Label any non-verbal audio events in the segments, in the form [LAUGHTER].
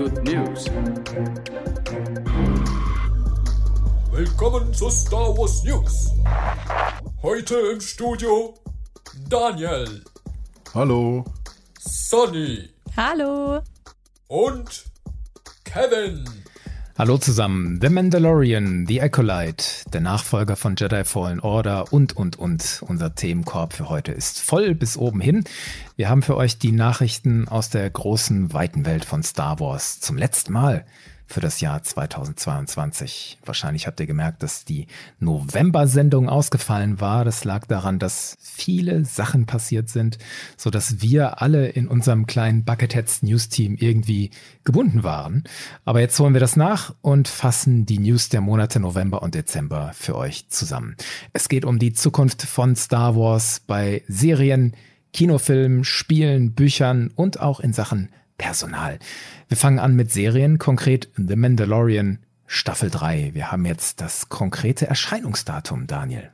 good news. Willkommen zu Star Wars News. Heute im Studio Daniel, Hallo. Sonny Hallo. und Kevin. Hallo zusammen, The Mandalorian, The Acolyte, der Nachfolger von Jedi Fallen Order und, und, und. Unser Themenkorb für heute ist voll bis oben hin. Wir haben für euch die Nachrichten aus der großen, weiten Welt von Star Wars zum letzten Mal für das Jahr 2022. Wahrscheinlich habt ihr gemerkt, dass die November-Sendung ausgefallen war. Das lag daran, dass viele Sachen passiert sind, so dass wir alle in unserem kleinen Bucketheads News Team irgendwie gebunden waren. Aber jetzt holen wir das nach und fassen die News der Monate November und Dezember für euch zusammen. Es geht um die Zukunft von Star Wars bei Serien, Kinofilmen, Spielen, Büchern und auch in Sachen Personal. Wir fangen an mit Serien, konkret The Mandalorian Staffel 3. Wir haben jetzt das konkrete Erscheinungsdatum, Daniel.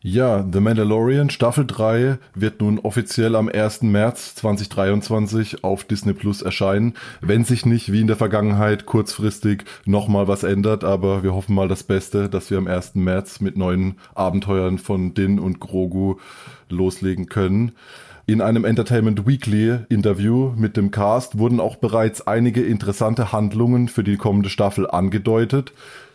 Ja, The Mandalorian Staffel 3 wird nun offiziell am 1. März 2023 auf Disney Plus erscheinen, wenn sich nicht wie in der Vergangenheit kurzfristig nochmal was ändert, aber wir hoffen mal das Beste, dass wir am 1. März mit neuen Abenteuern von Din und Grogu loslegen können. In einem Entertainment Weekly Interview mit dem Cast wurden auch bereits einige interessante Handlungen für die kommende Staffel angedeutet.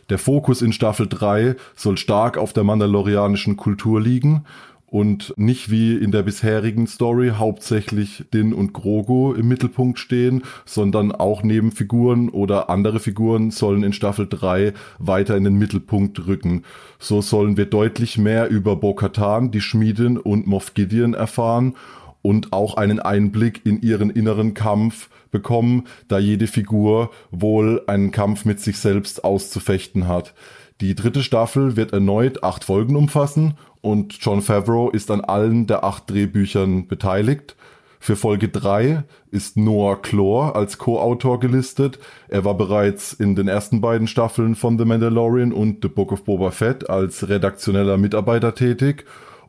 Der Fokus in Staffel 3 soll stark auf der mandalorianischen Kultur liegen und nicht wie in der bisherigen Story hauptsächlich Din und Grogu im Mittelpunkt stehen, sondern auch Nebenfiguren oder andere Figuren sollen in Staffel 3 weiter in den Mittelpunkt rücken. So sollen wir deutlich mehr über Bo-Katan, die Schmiedin und Moff Gideon erfahren und auch einen Einblick in ihren inneren Kampf bekommen, da jede Figur wohl einen Kampf mit sich selbst auszufechten hat. Die dritte Staffel wird erneut acht Folgen umfassen und John Favreau ist an allen der acht Drehbüchern beteiligt. Für Folge 3 ist Noah Chlor als Co-Autor gelistet. Er war bereits in den ersten beiden Staffeln von The Mandalorian und The Book of Boba Fett als redaktioneller Mitarbeiter tätig.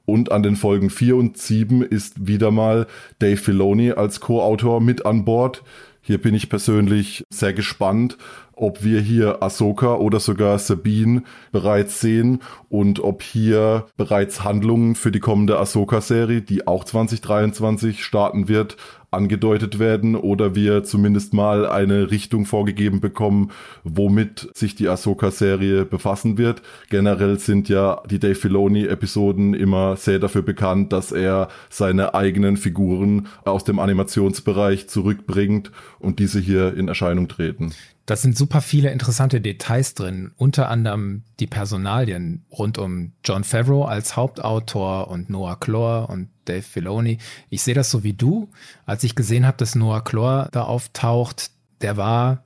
Und an den Folgen 4 und 7 ist wieder mal Dave Filoni als Co-Autor mit an Bord. Hier bin ich persönlich sehr gespannt, ob wir hier Ahsoka oder sogar Sabine bereits sehen und ob hier bereits Handlungen für die kommende Ahsoka-Serie, die auch 2023 starten wird, angedeutet werden oder wir zumindest mal eine Richtung vorgegeben bekommen, womit sich die Ahsoka-Serie befassen wird. Generell sind ja die Dave Filoni-Episoden immer sehr dafür bekannt, dass er seine eigenen Figuren aus dem Animationsbereich zurückbringt und diese hier in Erscheinung treten. Da sind super viele interessante Details drin, unter anderem die Personalien rund um John Favreau als Hauptautor und Noah Chlor und Dave Filoni. Ich sehe das so wie du. Als ich gesehen habe, dass Noah Chlor da auftaucht, der war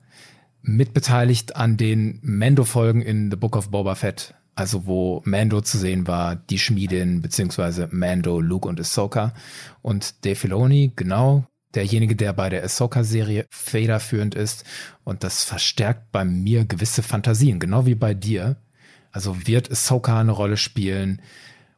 mitbeteiligt an den Mando-Folgen in The Book of Boba Fett. Also wo Mando zu sehen war, die Schmiedin, beziehungsweise Mando, Luke und Ahsoka. Und Dave Filoni, genau, derjenige, der bei der Ahsoka-Serie federführend ist. Und das verstärkt bei mir gewisse Fantasien, genau wie bei dir. Also wird Ahsoka eine Rolle spielen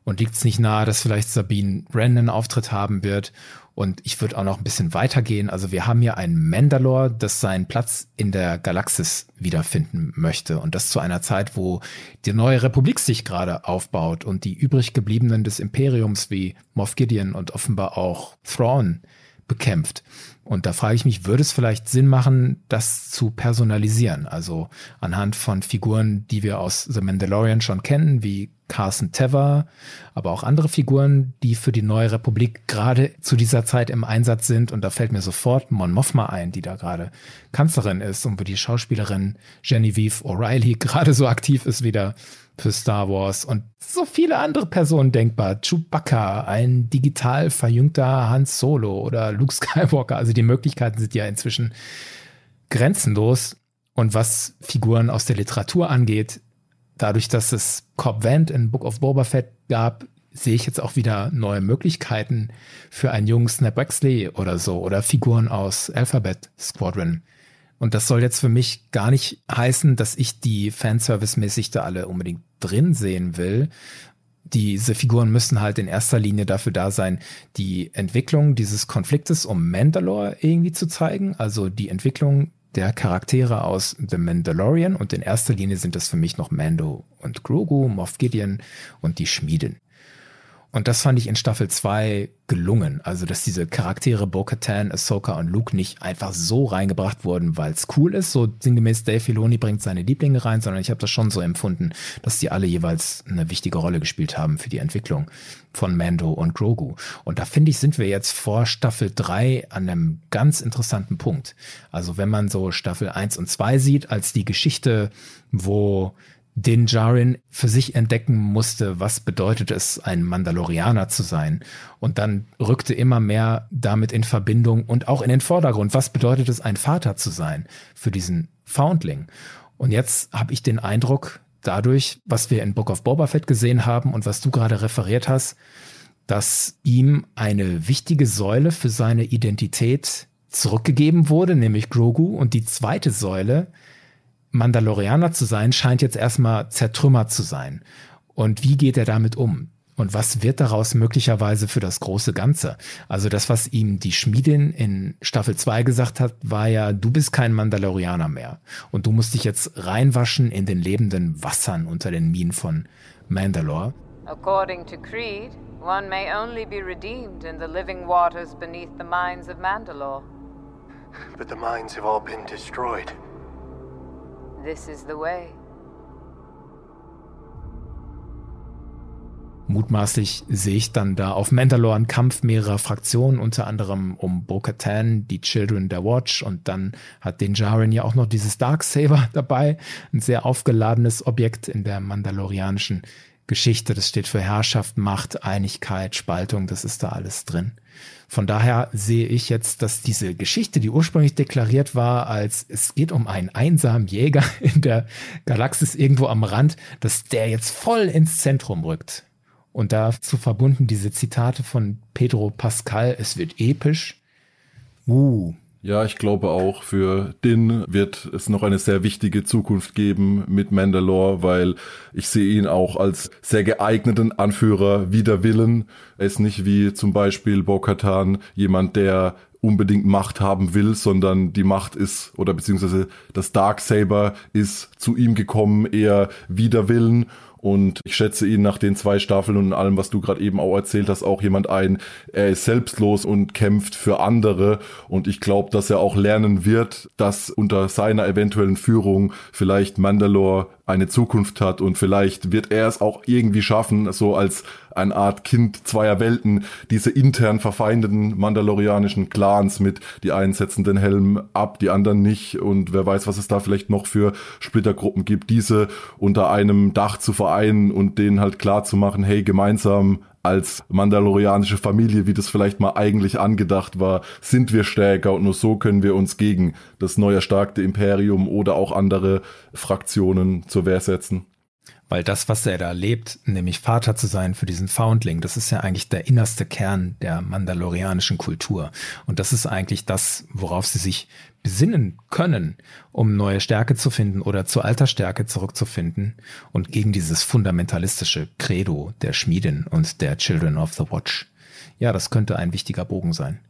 und liegt es nicht nahe, dass vielleicht Sabine Wren einen Auftritt haben wird. Und ich würde auch noch ein bisschen weitergehen. Also wir haben hier einen Mandalore, das seinen Platz in der Galaxis wiederfinden möchte. Und das zu einer Zeit, wo die neue Republik sich gerade aufbaut und die übrig gebliebenen des Imperiums wie Moff Gideon und offenbar auch Thrawn bekämpft. Und da frage ich mich, würde es vielleicht Sinn machen, das zu personalisieren? Also anhand von Figuren, die wir aus The Mandalorian schon kennen, wie Carson Teva, aber auch andere Figuren, die für die neue Republik gerade zu dieser Zeit im Einsatz sind. Und da fällt mir sofort Mon Mothma ein, die da gerade Kanzlerin ist und wo die Schauspielerin Genevieve O'Reilly [LAUGHS] gerade so aktiv ist wieder für Star Wars und so viele andere Personen denkbar. Chewbacca, ein digital verjüngter Hans Solo oder Luke Skywalker. Also die Möglichkeiten sind ja inzwischen grenzenlos. Und was Figuren aus der Literatur angeht, dadurch, dass es Cobb Vant in Book of Boba Fett gab, sehe ich jetzt auch wieder neue Möglichkeiten für einen jungen Snap Wexley oder so oder Figuren aus Alphabet Squadron. Und das soll jetzt für mich gar nicht heißen, dass ich die Fanservice-mäßig da alle unbedingt drin sehen will. Diese Figuren müssen halt in erster Linie dafür da sein, die Entwicklung dieses Konfliktes um Mandalore irgendwie zu zeigen. Also die Entwicklung der Charaktere aus The Mandalorian und in erster Linie sind das für mich noch Mando und Grogu, Moff Gideon und die Schmieden. Und das fand ich in Staffel 2 gelungen. Also, dass diese Charaktere Bo-Katan, Ahsoka und Luke nicht einfach so reingebracht wurden, weil es cool ist. So sinngemäß Dave Filoni bringt seine Lieblinge rein, sondern ich habe das schon so empfunden, dass die alle jeweils eine wichtige Rolle gespielt haben für die Entwicklung von Mando und Grogu. Und da finde ich, sind wir jetzt vor Staffel 3 an einem ganz interessanten Punkt. Also, wenn man so Staffel 1 und 2 sieht, als die Geschichte, wo den Jarin für sich entdecken musste, was bedeutet es, ein Mandalorianer zu sein. Und dann rückte immer mehr damit in Verbindung und auch in den Vordergrund, was bedeutet es, ein Vater zu sein für diesen Foundling. Und jetzt habe ich den Eindruck, dadurch, was wir in Book of Boba Fett gesehen haben und was du gerade referiert hast, dass ihm eine wichtige Säule für seine Identität zurückgegeben wurde, nämlich Grogu. Und die zweite Säule, Mandalorianer zu sein, scheint jetzt erstmal zertrümmert zu sein. Und wie geht er damit um? Und was wird daraus möglicherweise für das große Ganze? Also das, was ihm die Schmiedin in Staffel 2 gesagt hat, war ja, du bist kein Mandalorianer mehr. Und du musst dich jetzt reinwaschen in den lebenden Wassern unter den Minen von Mandalore. According to Creed, one may only be redeemed in the living waters beneath the mines of Mandalore. But the mines have all been destroyed. This is the way. Mutmaßlich sehe ich dann da auf Mandalore einen Kampf mehrerer Fraktionen, unter anderem um Bo-Katan, die Children der Watch und dann hat den Jaren ja auch noch dieses Darksaber [LAUGHS] dabei, ein sehr aufgeladenes Objekt in der mandalorianischen Geschichte. Das steht für Herrschaft, Macht, Einigkeit, Spaltung, das ist da alles drin. Von daher sehe ich jetzt, dass diese Geschichte, die ursprünglich deklariert war, als es geht um einen einsamen Jäger [LAUGHS] in der Galaxis irgendwo am Rand, dass der jetzt voll ins Zentrum rückt. Und dazu verbunden diese Zitate von Pedro Pascal, es wird episch. Uh, ja, ich glaube auch, für Din wird es noch eine sehr wichtige Zukunft geben mit Mandalore, weil ich sehe ihn auch als sehr geeigneten Anführer wider Willen. Er ist nicht wie zum Beispiel Bo-Katan jemand, der unbedingt Macht haben will, sondern die Macht ist oder beziehungsweise das Darksaber ist zu ihm gekommen eher wider Willen und ich schätze ihn nach den zwei Staffeln und allem, was du gerade eben auch erzählt hast, auch jemand ein, er ist selbstlos und kämpft für andere. Und ich glaube, dass er auch lernen wird, dass unter seiner eventuellen Führung vielleicht Mandalore eine Zukunft hat und vielleicht wird er es auch irgendwie schaffen, so als eine Art Kind zweier Welten, diese intern verfeindeten mandalorianischen Clans mit, die einen setzen den Helm ab, die anderen nicht und wer weiß, was es da vielleicht noch für Splittergruppen gibt, diese unter einem Dach zu vereinen und denen halt klar zu machen, hey, gemeinsam als mandalorianische Familie, wie das vielleicht mal eigentlich angedacht war, sind wir stärker und nur so können wir uns gegen das neu erstarkte Imperium oder auch andere Fraktionen zur Wehr setzen. Weil das, was er da lebt, nämlich Vater zu sein für diesen Foundling, das ist ja eigentlich der innerste Kern der mandalorianischen Kultur. Und das ist eigentlich das, worauf sie sich besinnen können, um neue Stärke zu finden oder zur alter Stärke zurückzufinden und gegen dieses fundamentalistische Credo der Schmieden und der Children of the Watch. Ja, das könnte ein wichtiger Bogen sein.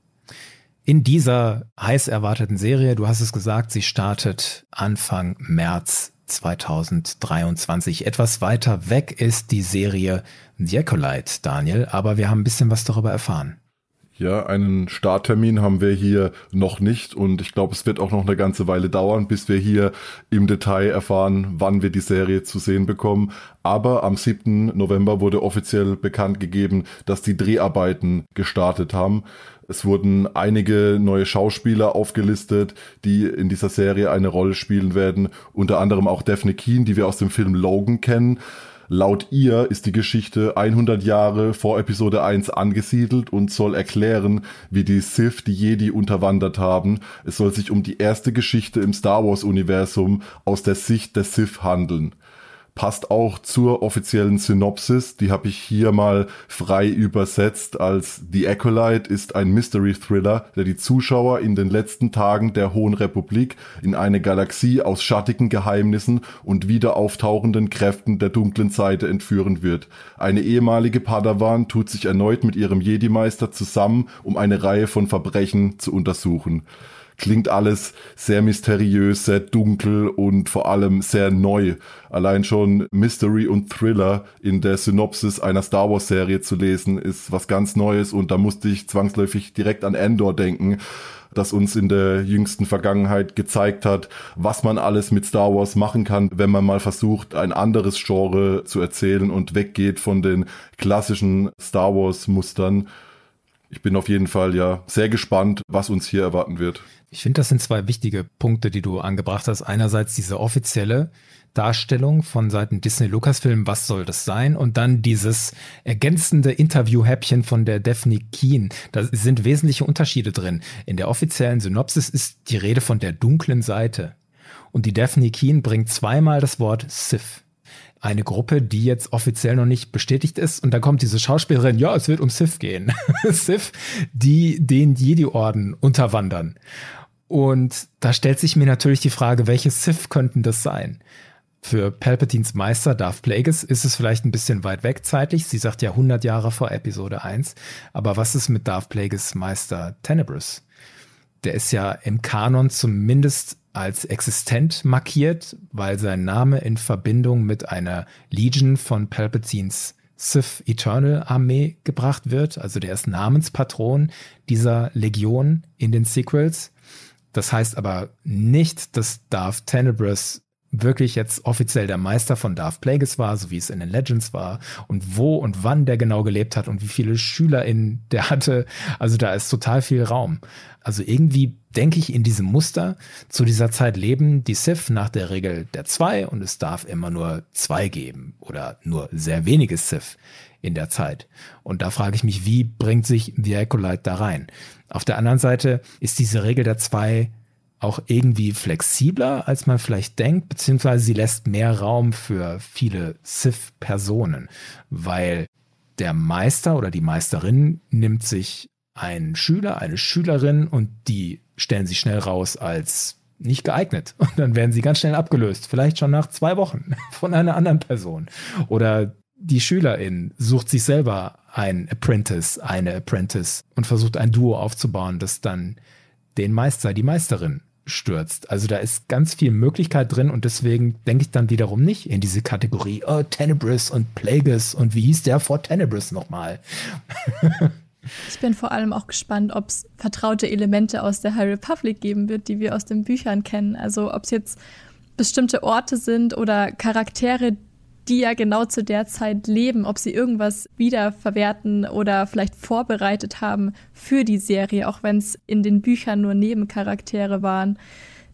In dieser heiß erwarteten Serie, du hast es gesagt, sie startet Anfang März 2023. Etwas weiter weg ist die Serie The Acolyte, Daniel, aber wir haben ein bisschen was darüber erfahren. Ja, einen Starttermin haben wir hier noch nicht und ich glaube, es wird auch noch eine ganze Weile dauern, bis wir hier im Detail erfahren, wann wir die Serie zu sehen bekommen. Aber am 7. November wurde offiziell bekannt gegeben, dass die Dreharbeiten gestartet haben. Es wurden einige neue Schauspieler aufgelistet, die in dieser Serie eine Rolle spielen werden, unter anderem auch Daphne Keen, die wir aus dem Film Logan kennen. Laut ihr ist die Geschichte 100 Jahre vor Episode 1 angesiedelt und soll erklären, wie die Sith die Jedi unterwandert haben. Es soll sich um die erste Geschichte im Star Wars Universum aus der Sicht der Sith handeln passt auch zur offiziellen Synopsis. Die habe ich hier mal frei übersetzt als The Acolyte ist ein Mystery Thriller, der die Zuschauer in den letzten Tagen der Hohen Republik in eine Galaxie aus schattigen Geheimnissen und wieder auftauchenden Kräften der dunklen Seite entführen wird. Eine ehemalige Padawan tut sich erneut mit ihrem Jedi-Meister zusammen, um eine Reihe von Verbrechen zu untersuchen. Klingt alles sehr mysteriös, sehr dunkel und vor allem sehr neu. Allein schon Mystery und Thriller in der Synopsis einer Star Wars Serie zu lesen, ist was ganz Neues und da musste ich zwangsläufig direkt an Endor denken das uns in der jüngsten Vergangenheit gezeigt hat, was man alles mit Star Wars machen kann, wenn man mal versucht, ein anderes Genre zu erzählen und weggeht von den klassischen Star Wars Mustern ich bin auf jeden Fall ja sehr gespannt, was uns hier erwarten wird. Ich finde, das sind zwei wichtige Punkte, die du angebracht hast. Einerseits diese offizielle Darstellung von Seiten Disney Lucasfilm, was soll das sein? Und dann dieses ergänzende Interview-Häppchen von der Daphne Keen. Da sind wesentliche Unterschiede drin. In der offiziellen Synopsis ist die Rede von der dunklen Seite. Und die Daphne Keen bringt zweimal das Wort Sith eine Gruppe, die jetzt offiziell noch nicht bestätigt ist. Und dann kommt diese Schauspielerin, ja, es wird um Sith gehen. [LAUGHS] Sith, die den Jedi-Orden unterwandern. Und da stellt sich mir natürlich die Frage, welche Sith könnten das sein? Für Palpatines Meister Darth Plagueis ist es vielleicht ein bisschen weit weg zeitlich. Sie sagt ja 100 Jahre vor Episode 1. Aber was ist mit Darth Plagueis Meister Tenebrous? Der ist ja im Kanon zumindest als existent markiert, weil sein Name in Verbindung mit einer Legion von Palpatines Sith Eternal Armee gebracht wird. Also der ist Namenspatron dieser Legion in den Sequels. Das heißt aber nicht, dass Darth Tenebrous wirklich jetzt offiziell der Meister von Darth Plagueis war, so wie es in den Legends war und wo und wann der genau gelebt hat und wie viele SchülerInnen [LAUGHS] der hatte. Also da ist total viel Raum. Also irgendwie denke ich in diesem Muster, zu dieser Zeit leben die Sith nach der Regel der zwei und es darf immer nur zwei geben oder nur sehr wenige Sith in der Zeit. Und da frage ich mich, wie bringt sich The Acolyte da rein? Auf der anderen Seite ist diese Regel der zwei auch irgendwie flexibler, als man vielleicht denkt, beziehungsweise sie lässt mehr Raum für viele Sith-Personen, weil der Meister oder die Meisterin nimmt sich einen Schüler, eine Schülerin und die stellen sie schnell raus als nicht geeignet. Und dann werden sie ganz schnell abgelöst, vielleicht schon nach zwei Wochen [LAUGHS] von einer anderen Person. Oder die Schülerin sucht sich selber ein Apprentice, eine Apprentice und versucht ein Duo aufzubauen, das dann den Meister, die Meisterin stürzt. Also da ist ganz viel Möglichkeit drin und deswegen denke ich dann wiederum nicht in diese Kategorie oh, Tenebris und Plagueis und wie hieß der vor Tenebris nochmal? [LAUGHS] ich bin vor allem auch gespannt, ob es vertraute Elemente aus der High Republic geben wird, die wir aus den Büchern kennen. Also ob es jetzt bestimmte Orte sind oder Charaktere, die ja genau zu der Zeit leben, ob sie irgendwas wiederverwerten oder vielleicht vorbereitet haben für die Serie, auch wenn es in den Büchern nur Nebencharaktere waren.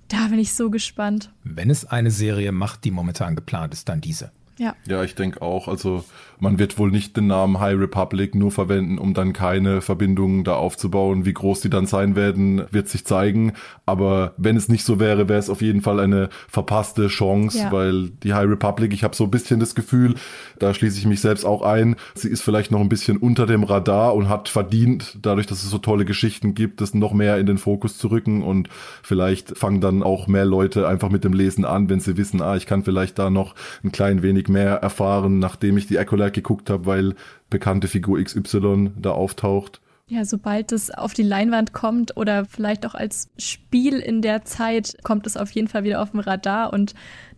Da bin ich so gespannt. Wenn es eine Serie macht, die momentan geplant ist, dann diese. Ja. Ja, ich denke auch. Also man wird wohl nicht den Namen High Republic nur verwenden, um dann keine Verbindungen da aufzubauen. Wie groß die dann sein werden, wird sich zeigen. Aber wenn es nicht so wäre, wäre es auf jeden Fall eine verpasste Chance, ja. weil die High Republic, ich habe so ein bisschen das Gefühl, da schließe ich mich selbst auch ein, sie ist vielleicht noch ein bisschen unter dem Radar und hat verdient, dadurch, dass es so tolle Geschichten gibt, das noch mehr in den Fokus zu rücken und vielleicht fangen dann auch mehr Leute einfach mit dem Lesen an, wenn sie wissen, ah, ich kann vielleicht da noch ein klein wenig mehr erfahren, nachdem ich die Acolyte geguckt habe, weil bekannte Figur XY da auftaucht. Ja, sobald es auf die Leinwand kommt oder vielleicht auch als Spiel in der Zeit, kommt es auf jeden Fall wieder auf dem Radar und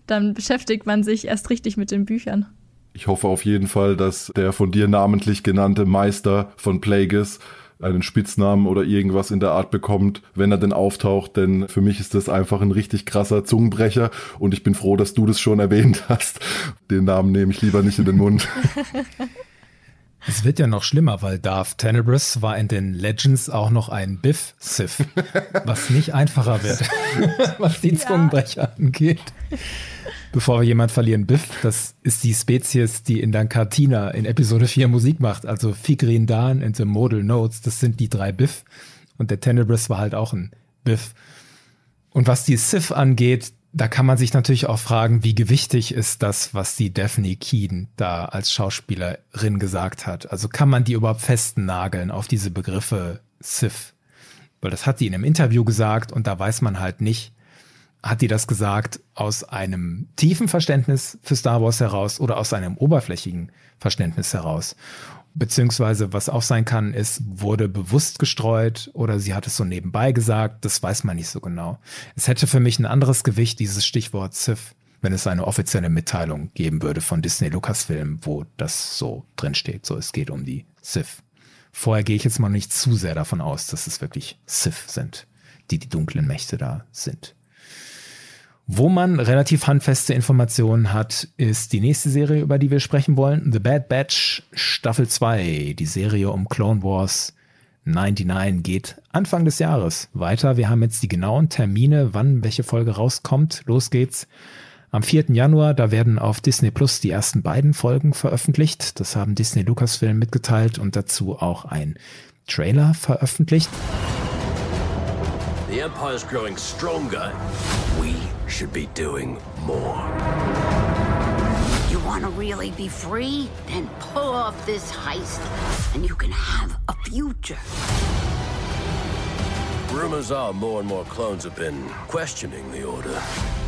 dann beschäftigt man sich erst richtig mit den Büchern. Ich hoffe auf jeden Fall, dass der von dir namentlich genannte Meister von Plagueis einen Spitznamen oder irgendwas in der Art bekommt, wenn er denn auftaucht, denn für mich ist das einfach ein richtig krasser Zungenbrecher und ich bin froh, dass du das schon erwähnt hast. Den Namen nehme ich lieber nicht in den Mund. [LAUGHS] Es wird ja noch schlimmer, weil Darth Tenebrous war in den Legends auch noch ein Biff-Sith, was nicht einfacher wird, [LAUGHS] was die Zungenbrecher angeht. Bevor wir jemand verlieren, Biff, das ist die Spezies, die in Dankatina in Episode 4 Musik macht. Also Figrin Dan and the Modal Notes, das sind die drei Biff. Und der Tenebrous war halt auch ein Biff. Und was die Sith angeht, da kann man sich natürlich auch fragen, wie gewichtig ist das, was die Daphne Keen da als Schauspielerin gesagt hat. Also kann man die überhaupt festnageln auf diese Begriffe Sith? Weil das hat sie in einem Interview gesagt und da weiß man halt nicht, hat die das gesagt aus einem tiefen Verständnis für Star Wars heraus oder aus einem oberflächigen Verständnis heraus? Beziehungsweise, was auch sein kann, ist, wurde bewusst gestreut oder sie hat es so nebenbei gesagt, das weiß man nicht so genau. Es hätte für mich ein anderes Gewicht, dieses Stichwort Sith, wenn es eine offizielle Mitteilung geben würde von Disney Lucasfilm, wo das so drin steht. So, es geht um die Sith. Vorher gehe ich jetzt mal nicht zu sehr davon aus, dass es wirklich Sith sind, die die dunklen Mächte da sind. Wo man relativ handfeste Informationen hat, ist die nächste Serie, über die wir sprechen wollen. The Bad Batch Staffel 2. Die Serie um Clone Wars 99 geht Anfang des Jahres weiter. Wir haben jetzt die genauen Termine, wann welche Folge rauskommt. Los geht's. Am 4. Januar, da werden auf Disney Plus die ersten beiden Folgen veröffentlicht. Das haben Disney Lucasfilm mitgeteilt und dazu auch ein Trailer veröffentlicht. The Empire's growing stronger. We should be doing more. You want to really be free? Then pull off this heist and you can have a future. Rumors are more and more clones have been questioning the Order.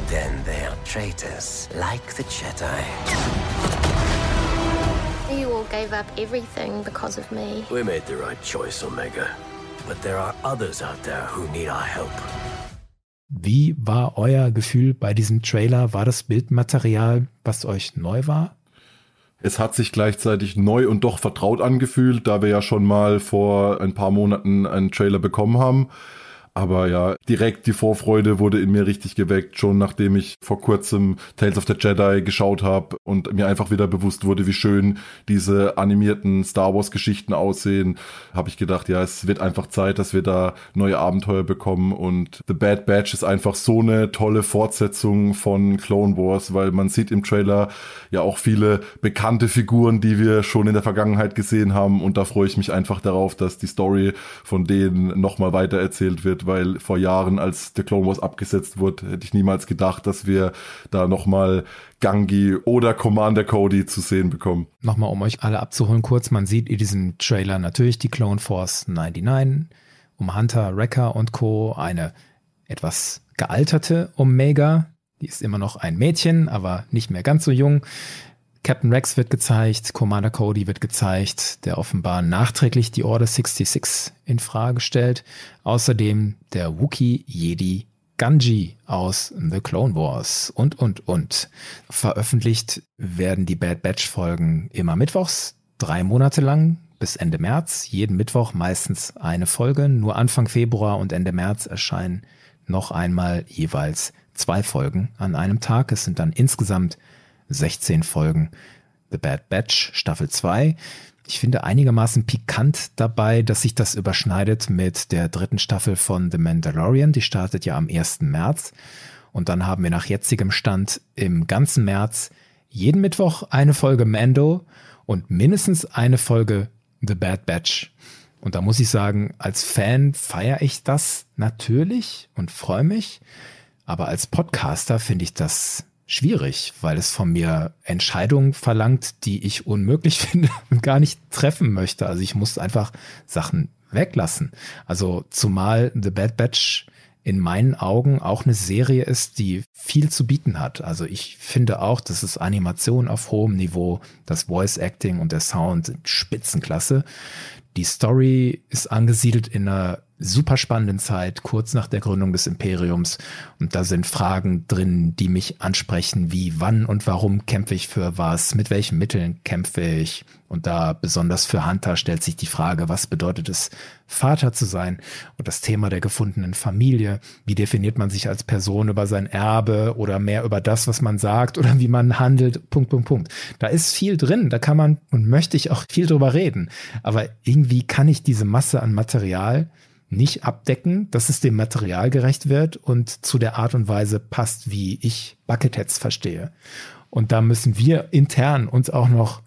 Then they're traitors, like the Jedi. You all gave up everything because of me. We made the right choice, Omega. But there are others out there who need our help. Wie war euer Gefühl bei diesem Trailer? War das Bildmaterial, was euch neu war? Es hat sich gleichzeitig neu und doch vertraut angefühlt, da wir ja schon mal vor ein paar Monaten einen Trailer bekommen haben. Aber ja, direkt die Vorfreude wurde in mir richtig geweckt, schon nachdem ich vor kurzem Tales of the Jedi geschaut habe und mir einfach wieder bewusst wurde, wie schön diese animierten Star Wars Geschichten aussehen, habe ich gedacht, ja, es wird einfach Zeit, dass wir da neue Abenteuer bekommen. Und The Bad Batch ist einfach so eine tolle Fortsetzung von Clone Wars, weil man sieht im Trailer ja auch viele bekannte Figuren, die wir schon in der Vergangenheit gesehen haben. Und da freue ich mich einfach darauf, dass die Story von denen nochmal weiter erzählt wird weil vor Jahren, als der Clone Wars abgesetzt wurde, hätte ich niemals gedacht, dass wir da nochmal Gangi oder Commander Cody zu sehen bekommen. Nochmal, um euch alle abzuholen kurz, man sieht in diesem Trailer natürlich die Clone Force 99, um Hunter, Wrecker und Co. eine etwas gealterte Omega, die ist immer noch ein Mädchen, aber nicht mehr ganz so jung. Captain Rex wird gezeigt, Commander Cody wird gezeigt, der offenbar nachträglich die Order 66 in Frage stellt. Außerdem der Wookiee Jedi Ganji aus The Clone Wars und, und, und. Veröffentlicht werden die Bad Batch Folgen immer mittwochs, drei Monate lang bis Ende März. Jeden Mittwoch meistens eine Folge. Nur Anfang Februar und Ende März erscheinen noch einmal jeweils zwei Folgen an einem Tag. Es sind dann insgesamt 16 Folgen The Bad Batch Staffel 2. Ich finde einigermaßen pikant dabei, dass sich das überschneidet mit der dritten Staffel von The Mandalorian. Die startet ja am 1. März. Und dann haben wir nach jetzigem Stand im ganzen März jeden Mittwoch eine Folge Mando und mindestens eine Folge The Bad Batch. Und da muss ich sagen, als Fan feiere ich das natürlich und freue mich. Aber als Podcaster finde ich das schwierig, weil es von mir Entscheidungen verlangt, die ich unmöglich [LAUGHS] finde und gar nicht treffen möchte. Also ich muss einfach Sachen weglassen. Also zumal The Bad Batch in meinen Augen auch eine Serie ist, die viel zu bieten hat. Also ich finde auch, dass es Animation auf hohem Niveau, das Voice Acting und der Sound sind Spitzenklasse. Die Story ist angesiedelt in einer super spannenden Zeit, kurz nach der Gründung des Imperiums. Und da sind Fragen drin, die mich ansprechen, wie wann und warum kämpfe ich für was, mit welchen Mitteln kämpfe ich. Und da besonders für Hunter stellt sich die Frage, was bedeutet es, Vater zu sein? Und das Thema der gefundenen Familie. Wie definiert man sich als Person über sein Erbe oder mehr über das, was man sagt oder wie man handelt? Punkt, Punkt, Punkt. Da ist viel drin. Da kann man und möchte ich auch viel drüber reden. Aber irgendwie kann ich diese Masse an Material nicht abdecken, dass es dem Material gerecht wird und zu der Art und Weise passt, wie ich Bucketheads verstehe. Und da müssen wir intern uns auch noch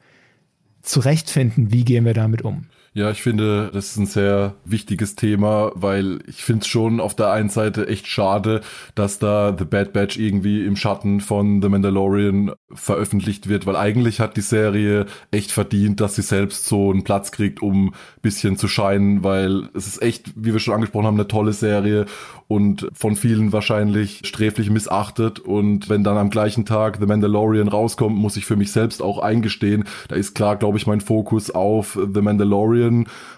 zurechtfinden, wie gehen wir damit um. Ja, ich finde, das ist ein sehr wichtiges Thema, weil ich finde es schon auf der einen Seite echt schade, dass da The Bad Batch irgendwie im Schatten von The Mandalorian veröffentlicht wird, weil eigentlich hat die Serie echt verdient, dass sie selbst so einen Platz kriegt, um bisschen zu scheinen, weil es ist echt, wie wir schon angesprochen haben, eine tolle Serie und von vielen wahrscheinlich sträflich missachtet. Und wenn dann am gleichen Tag The Mandalorian rauskommt, muss ich für mich selbst auch eingestehen, da ist klar, glaube ich, mein Fokus auf The Mandalorian.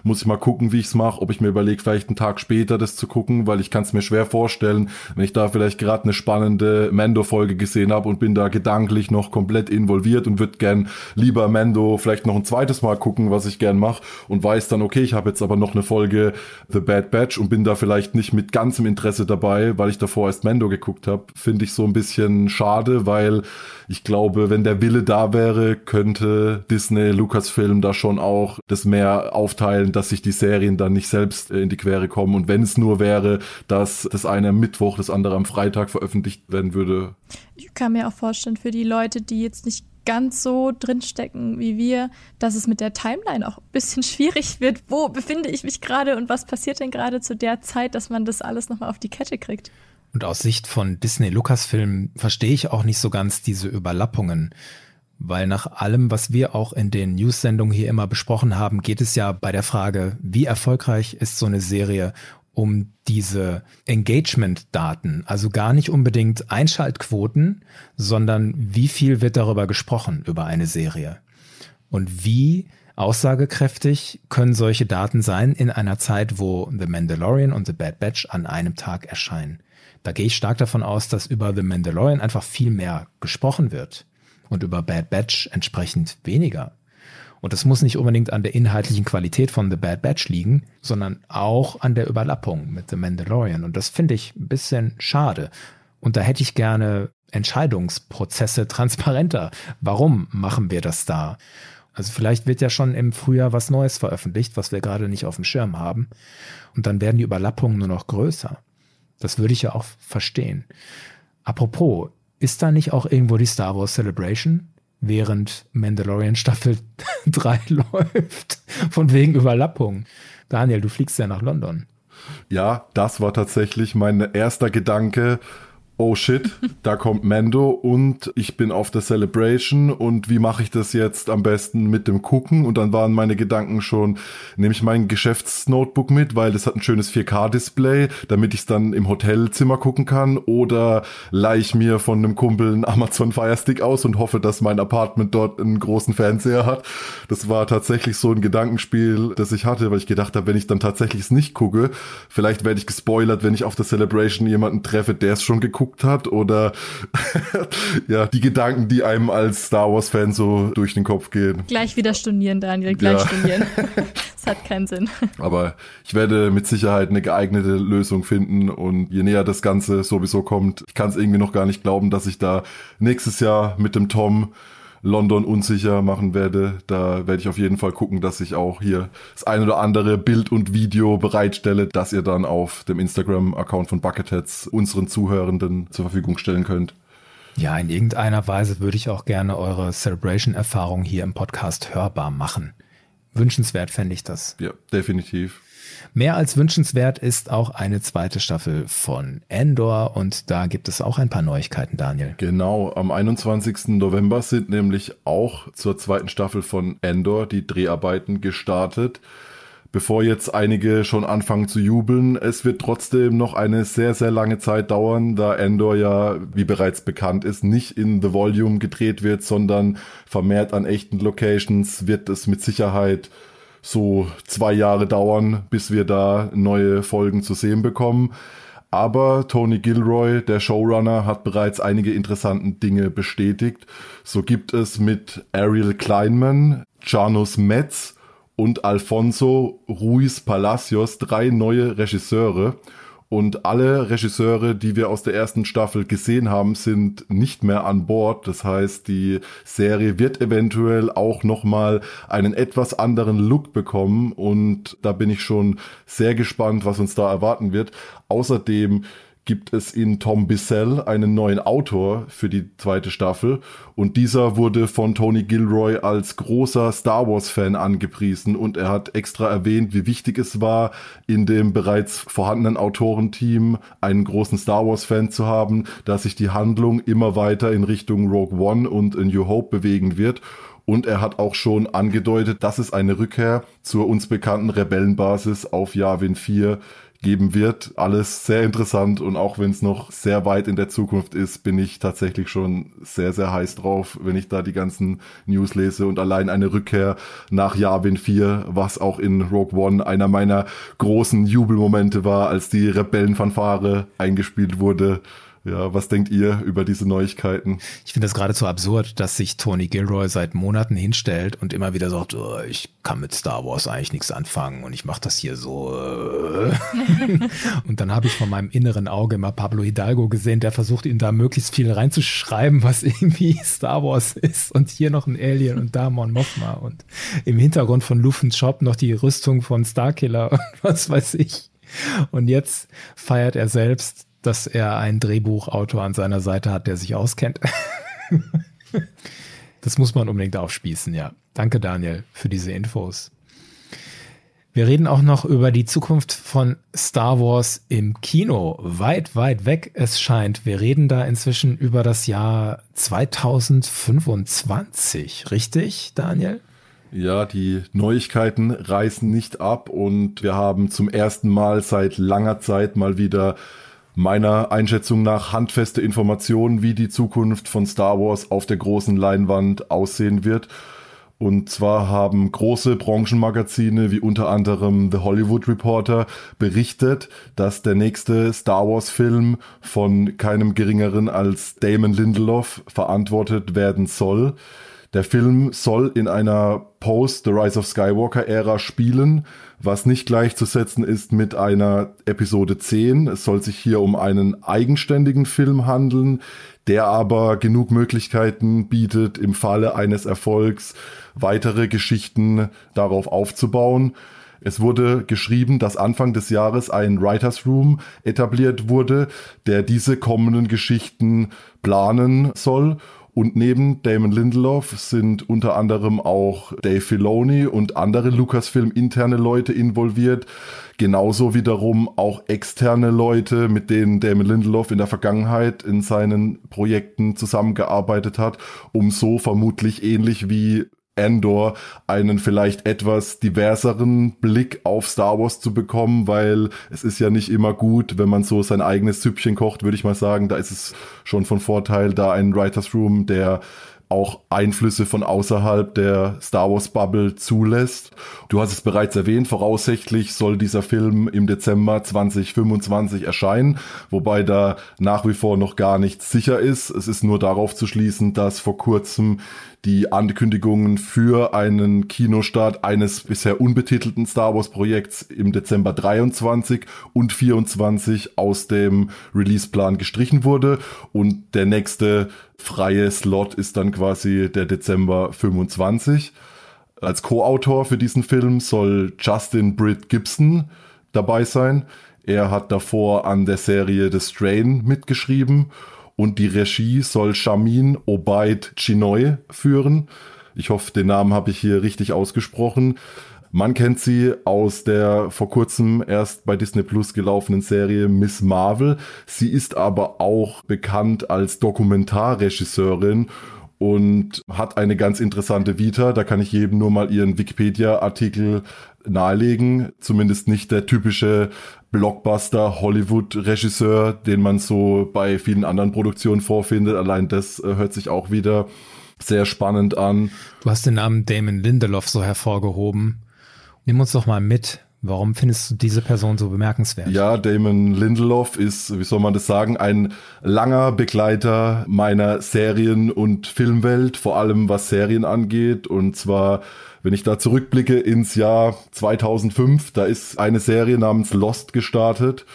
Muss ich mal gucken, wie ich es mache, ob ich mir überlege, vielleicht einen Tag später das zu gucken, weil ich kann es mir schwer vorstellen, wenn ich da vielleicht gerade eine spannende Mando-Folge gesehen habe und bin da gedanklich noch komplett involviert und würde gern lieber Mando vielleicht noch ein zweites Mal gucken, was ich gern mache und weiß dann, okay, ich habe jetzt aber noch eine Folge The Bad Batch und bin da vielleicht nicht mit ganzem Interesse Interesse dabei, weil ich davor erst Mando geguckt habe. Finde ich so ein bisschen schade, weil ich glaube, wenn der Wille da wäre, könnte Disney, Lucasfilm da schon auch das mehr aufteilen, dass sich die Serien dann nicht selbst in die Quere kommen. Und wenn es nur wäre, dass das eine am Mittwoch, das andere am Freitag veröffentlicht werden würde. Ich kann mir auch vorstellen, für die Leute, die jetzt nicht ganz so drinstecken wie wir, dass es mit der Timeline auch ein bisschen [LAUGHS] schwierig wird. Wo befinde ich mich gerade und was passiert denn gerade zu der Zeit, dass man das alles nochmal auf die Kette kriegt? Und aus Sicht von Disney Lucasfilm verstehe ich auch nicht so ganz diese Überlappungen. Weil nach allem, was wir auch in den News-Sendungen hier immer besprochen haben, geht es ja bei der Frage, wie erfolgreich ist so eine Serie um diese Engagement-Daten, also gar nicht unbedingt Einschaltquoten, sondern wie viel wird darüber gesprochen über eine Serie und wie aussagekräftig können solche Daten sein in einer Zeit, wo The Mandalorian und The Bad Batch an einem Tag erscheinen. Da gehe ich stark davon aus, dass über The Mandalorian einfach viel mehr gesprochen wird und über Bad Batch entsprechend weniger. Und das muss nicht unbedingt an der inhaltlichen Qualität von The Bad Batch liegen, sondern auch an der Überlappung mit The Mandalorian. Und das finde ich ein bisschen schade. Und da hätte ich gerne Entscheidungsprozesse [LAUGHS] transparenter. Warum machen wir das da? Also vielleicht wird ja schon im Frühjahr was Neues veröffentlicht, was wir gerade nicht auf dem Schirm haben. Und dann werden die Überlappungen nur noch größer. Das würde ich ja auch verstehen. Apropos, ist da nicht auch irgendwo die Star Wars Celebration? während Mandalorian Staffel [LAUGHS] 3 [LAUGHS] läuft. Von wegen Überlappung. Daniel, du fliegst ja nach London. Ja, das war tatsächlich mein erster Gedanke, oh shit, da kommt Mando und ich bin auf der Celebration und wie mache ich das jetzt am besten mit dem Gucken? Und dann waren meine Gedanken schon, nehme ich mein Geschäftsnotebook mit, weil das hat ein schönes 4K-Display, damit ich es dann im Hotelzimmer gucken kann oder leihe ich mir von einem Kumpel einen Amazon Fire Stick aus und hoffe, dass mein Apartment dort einen großen Fernseher hat. Das war tatsächlich so ein Gedankenspiel, das ich hatte, weil ich gedacht habe, wenn ich dann tatsächlich es nicht gucke, vielleicht werde ich gespoilert, wenn ich auf der Celebration jemanden treffe, der es schon geguckt geguckt hat oder [LAUGHS] ja, die Gedanken, die einem als Star Wars-Fan so durch den Kopf gehen. Gleich wieder stornieren, Daniel, gleich ja. stornieren. [LAUGHS] das hat keinen Sinn. Aber ich werde mit Sicherheit eine geeignete Lösung finden und je näher das Ganze sowieso kommt, ich kann es irgendwie noch gar nicht glauben, dass ich da nächstes Jahr mit dem Tom London unsicher machen werde. Da werde ich auf jeden Fall gucken, dass ich auch hier das ein oder andere Bild und Video bereitstelle, dass ihr dann auf dem Instagram-Account von Bucketheads unseren Zuhörenden zur Verfügung stellen könnt. Ja, in irgendeiner Weise würde ich auch gerne eure Celebration-Erfahrung hier im Podcast hörbar machen. Wünschenswert fände ich das. Ja, definitiv. Mehr als wünschenswert ist auch eine zweite Staffel von Endor und da gibt es auch ein paar Neuigkeiten, Daniel. Genau, am 21. November sind nämlich auch zur zweiten Staffel von Endor die Dreharbeiten gestartet. Bevor jetzt einige schon anfangen zu jubeln, es wird trotzdem noch eine sehr, sehr lange Zeit dauern, da Endor ja, wie bereits bekannt ist, nicht in The Volume gedreht wird, sondern vermehrt an echten Locations wird es mit Sicherheit so zwei Jahre dauern, bis wir da neue Folgen zu sehen bekommen. Aber Tony Gilroy, der Showrunner, hat bereits einige interessante Dinge bestätigt. So gibt es mit Ariel Kleinman, Janus Metz und Alfonso Ruiz Palacios drei neue Regisseure. Und alle Regisseure, die wir aus der ersten Staffel gesehen haben, sind nicht mehr an Bord. Das heißt, die Serie wird eventuell auch nochmal einen etwas anderen Look bekommen. Und da bin ich schon sehr gespannt, was uns da erwarten wird. Außerdem gibt es in Tom Bissell einen neuen Autor für die zweite Staffel. Und dieser wurde von Tony Gilroy als großer Star Wars Fan angepriesen. Und er hat extra erwähnt, wie wichtig es war, in dem bereits vorhandenen Autorenteam einen großen Star Wars Fan zu haben, dass sich die Handlung immer weiter in Richtung Rogue One und A New Hope bewegen wird. Und er hat auch schon angedeutet, dass es eine Rückkehr zur uns bekannten Rebellenbasis auf Yavin 4 geben wird. Alles sehr interessant und auch wenn es noch sehr weit in der Zukunft ist, bin ich tatsächlich schon sehr, sehr heiß drauf, wenn ich da die ganzen News lese und allein eine Rückkehr nach Yavin 4, was auch in Rogue One einer meiner großen Jubelmomente war, als die Rebellenfanfare eingespielt wurde ja, was denkt ihr über diese Neuigkeiten? Ich finde das geradezu absurd, dass sich Tony Gilroy seit Monaten hinstellt und immer wieder sagt, oh, ich kann mit Star Wars eigentlich nichts anfangen und ich mache das hier so. Äh. [LAUGHS] und dann habe ich von meinem inneren Auge immer Pablo Hidalgo gesehen, der versucht, ihn da möglichst viel reinzuschreiben, was [LAUGHS] irgendwie Star Wars ist. Und hier noch ein Alien und da Mon Mothma und im Hintergrund von Luftens Shop noch die Rüstung von Starkiller [LAUGHS] und was weiß ich. Und jetzt feiert er selbst dass er einen Drehbuchautor an seiner Seite hat, der sich auskennt. [LAUGHS] das muss man unbedingt aufspießen, ja. Danke, Daniel, für diese Infos. Wir reden auch noch über die Zukunft von Star Wars im Kino. Weit, weit weg es scheint. Wir reden da inzwischen über das Jahr 2025. Richtig, Daniel? Ja, die Neuigkeiten reißen nicht ab und wir haben zum ersten Mal seit langer Zeit mal wieder meiner Einschätzung nach handfeste Informationen, wie die Zukunft von Star Wars auf der großen Leinwand aussehen wird. Und zwar haben große Branchenmagazine wie unter anderem The Hollywood Reporter berichtet, dass der nächste Star Wars Film von keinem geringeren als Damon Lindelof verantwortet werden soll. Der Film soll in einer Post The Rise of Skywalker Ära spielen, was nicht gleichzusetzen ist mit einer Episode 10. Es soll sich hier um einen eigenständigen Film handeln, der aber genug Möglichkeiten bietet, im Falle eines Erfolgs weitere Geschichten darauf aufzubauen. Es wurde geschrieben, dass Anfang des Jahres ein Writers Room etabliert wurde, der diese kommenden Geschichten planen soll und neben Damon Lindelof sind unter anderem auch Dave Filoni und andere Lucasfilm interne Leute involviert. Genauso wiederum auch externe Leute, mit denen Damon Lindelof in der Vergangenheit in seinen Projekten zusammengearbeitet hat, um so vermutlich ähnlich wie Andor einen vielleicht etwas diverseren Blick auf Star Wars zu bekommen, weil es ist ja nicht immer gut, wenn man so sein eigenes Süppchen kocht, würde ich mal sagen. Da ist es schon von Vorteil, da ein Writers Room, der auch Einflüsse von außerhalb der Star Wars Bubble zulässt. Du hast es bereits erwähnt, voraussichtlich soll dieser Film im Dezember 2025 erscheinen, wobei da nach wie vor noch gar nichts sicher ist. Es ist nur darauf zu schließen, dass vor kurzem die Ankündigungen für einen Kinostart eines bisher unbetitelten Star Wars Projekts im Dezember 23 und 24 aus dem Releaseplan gestrichen wurde und der nächste freie Slot ist dann quasi der Dezember 25. Als Co-Autor für diesen Film soll Justin Britt Gibson dabei sein. Er hat davor an der Serie The Strain mitgeschrieben und die Regie soll Shamin Obaid Chinoy führen. Ich hoffe, den Namen habe ich hier richtig ausgesprochen. Man kennt sie aus der vor kurzem erst bei Disney Plus gelaufenen Serie Miss Marvel. Sie ist aber auch bekannt als Dokumentarregisseurin und hat eine ganz interessante Vita. Da kann ich jedem nur mal ihren Wikipedia-Artikel nahelegen. Zumindest nicht der typische Blockbuster-Hollywood-Regisseur, den man so bei vielen anderen Produktionen vorfindet. Allein das äh, hört sich auch wieder sehr spannend an. Du hast den Namen Damon Lindelof so hervorgehoben. Nimm uns doch mal mit. Warum findest du diese Person so bemerkenswert? Ja, Damon Lindelof ist, wie soll man das sagen, ein langer Begleiter meiner Serien- und Filmwelt, vor allem was Serien angeht. Und zwar wenn ich da zurückblicke ins Jahr 2005, da ist eine Serie namens Lost gestartet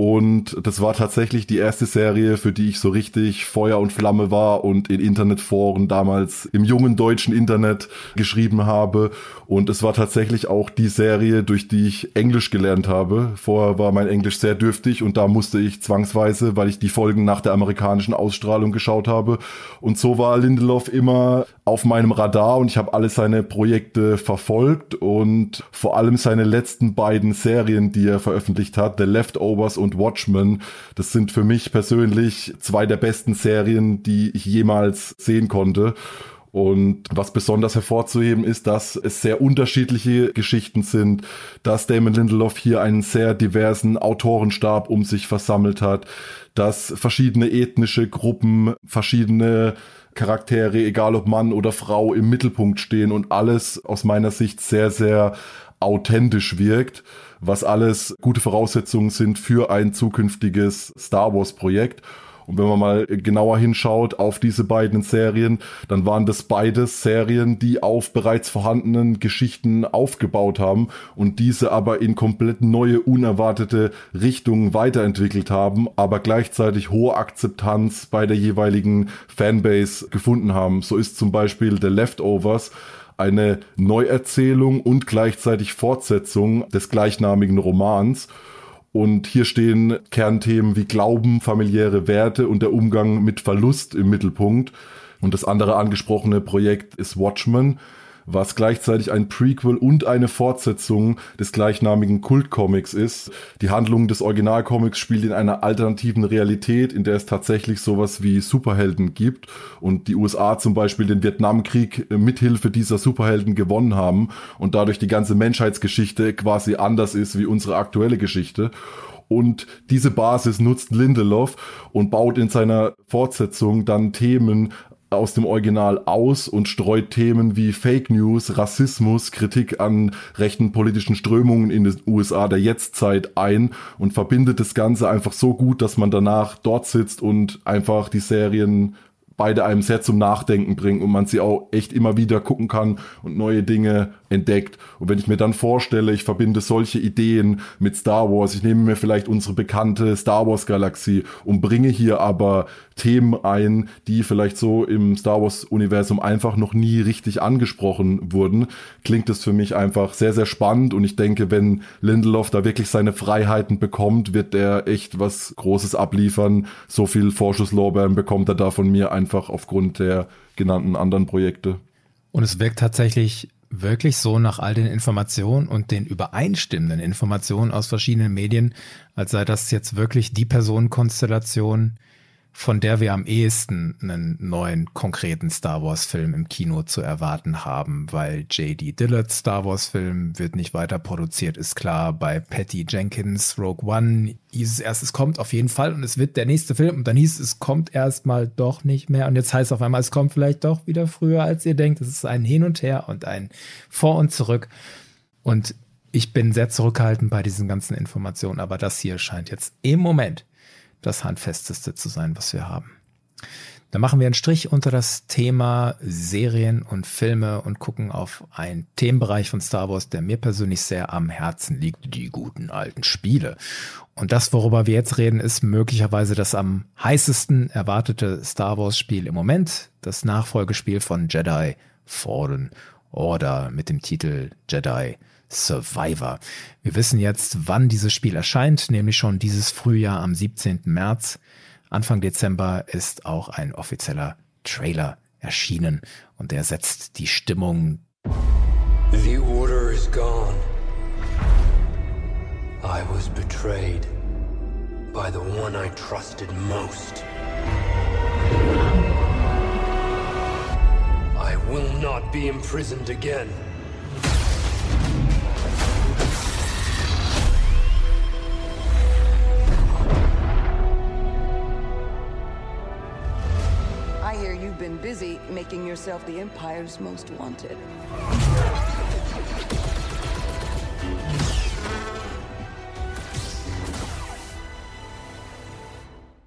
Und das war tatsächlich die erste Serie, für die ich so richtig Feuer und Flamme war und in Internetforen damals im jungen deutschen Internet geschrieben habe. Und es war tatsächlich auch die Serie, durch die ich Englisch gelernt habe. Vorher war mein Englisch sehr dürftig und da musste ich zwangsweise, weil ich die Folgen nach der amerikanischen Ausstrahlung geschaut habe. Und so war Lindelof immer auf meinem Radar und ich habe alle seine Projekte verfolgt und vor allem seine letzten beiden Serien, die er veröffentlicht hat, The Leftovers und Watchmen, das sind für mich persönlich zwei der besten Serien, die ich jemals sehen konnte. Und was besonders hervorzuheben ist, dass es sehr unterschiedliche Geschichten sind, dass Damon Lindelof hier einen sehr diversen Autorenstab um sich versammelt hat, dass verschiedene ethnische Gruppen, verschiedene Charaktere, egal ob Mann oder Frau, im Mittelpunkt stehen und alles aus meiner Sicht sehr, sehr authentisch wirkt, was alles gute Voraussetzungen sind für ein zukünftiges Star Wars Projekt. Und wenn man mal genauer hinschaut auf diese beiden Serien, dann waren das beides Serien, die auf bereits vorhandenen Geschichten aufgebaut haben und diese aber in komplett neue, unerwartete Richtungen weiterentwickelt haben, aber gleichzeitig hohe Akzeptanz bei der jeweiligen Fanbase gefunden haben. So ist zum Beispiel The Leftovers eine Neuerzählung und gleichzeitig Fortsetzung des gleichnamigen Romans. Und hier stehen Kernthemen wie Glauben, familiäre Werte und der Umgang mit Verlust im Mittelpunkt. Und das andere angesprochene Projekt ist Watchmen, was gleichzeitig ein Prequel und eine Fortsetzung des gleichnamigen Kultcomics ist. Die Handlung des Originalcomics spielt in einer alternativen Realität, in der es tatsächlich sowas wie Superhelden gibt und die USA zum Beispiel den Vietnamkrieg mithilfe dieser Superhelden gewonnen haben und dadurch die ganze Menschheitsgeschichte quasi anders ist wie unsere aktuelle Geschichte. Und diese Basis nutzt Lindelof und baut in seiner Fortsetzung dann Themen aus dem Original aus und streut Themen wie Fake News, Rassismus, Kritik an rechten politischen Strömungen in den USA der Jetztzeit ein und verbindet das Ganze einfach so gut, dass man danach dort sitzt und einfach die Serien beide einem sehr zum Nachdenken bringen und man sie auch echt immer wieder gucken kann und neue Dinge entdeckt. Und wenn ich mir dann vorstelle, ich verbinde solche Ideen mit Star Wars, ich nehme mir vielleicht unsere bekannte Star Wars Galaxie und bringe hier aber Themen ein, die vielleicht so im Star Wars Universum einfach noch nie richtig angesprochen wurden, klingt es für mich einfach sehr, sehr spannend und ich denke, wenn Lindelof da wirklich seine Freiheiten bekommt, wird er echt was Großes abliefern. So viel Vorschusslorbeeren bekommt er da von mir einfach aufgrund der genannten anderen Projekte. Und es wirkt tatsächlich wirklich so nach all den Informationen und den übereinstimmenden Informationen aus verschiedenen Medien, als sei das jetzt wirklich die Personenkonstellation, von der wir am ehesten einen neuen konkreten Star Wars Film im Kino zu erwarten haben, weil J.D. Dillards Star Wars Film wird nicht weiter produziert, ist klar. Bei Patty Jenkins Rogue One hieß es erst, es kommt auf jeden Fall und es wird der nächste Film und dann hieß es, es kommt erstmal doch nicht mehr und jetzt heißt es auf einmal, es kommt vielleicht doch wieder früher, als ihr denkt. Es ist ein Hin und Her und ein Vor und Zurück und ich bin sehr zurückhaltend bei diesen ganzen Informationen, aber das hier scheint jetzt im Moment das handfesteste zu sein, was wir haben. Da machen wir einen Strich unter das Thema Serien und Filme und gucken auf einen Themenbereich von Star Wars, der mir persönlich sehr am Herzen liegt, die guten alten Spiele. Und das, worüber wir jetzt reden, ist möglicherweise das am heißesten erwartete Star Wars Spiel im Moment, das Nachfolgespiel von Jedi Fallen Order mit dem Titel Jedi Survivor. Wir wissen jetzt, wann dieses Spiel erscheint, nämlich schon dieses Frühjahr am 17. März. Anfang Dezember ist auch ein offizieller Trailer erschienen und der setzt die Stimmung. The order is gone. I was betrayed by the one I trusted most. I will not be imprisoned again. Been busy making yourself the Empire's most wanted.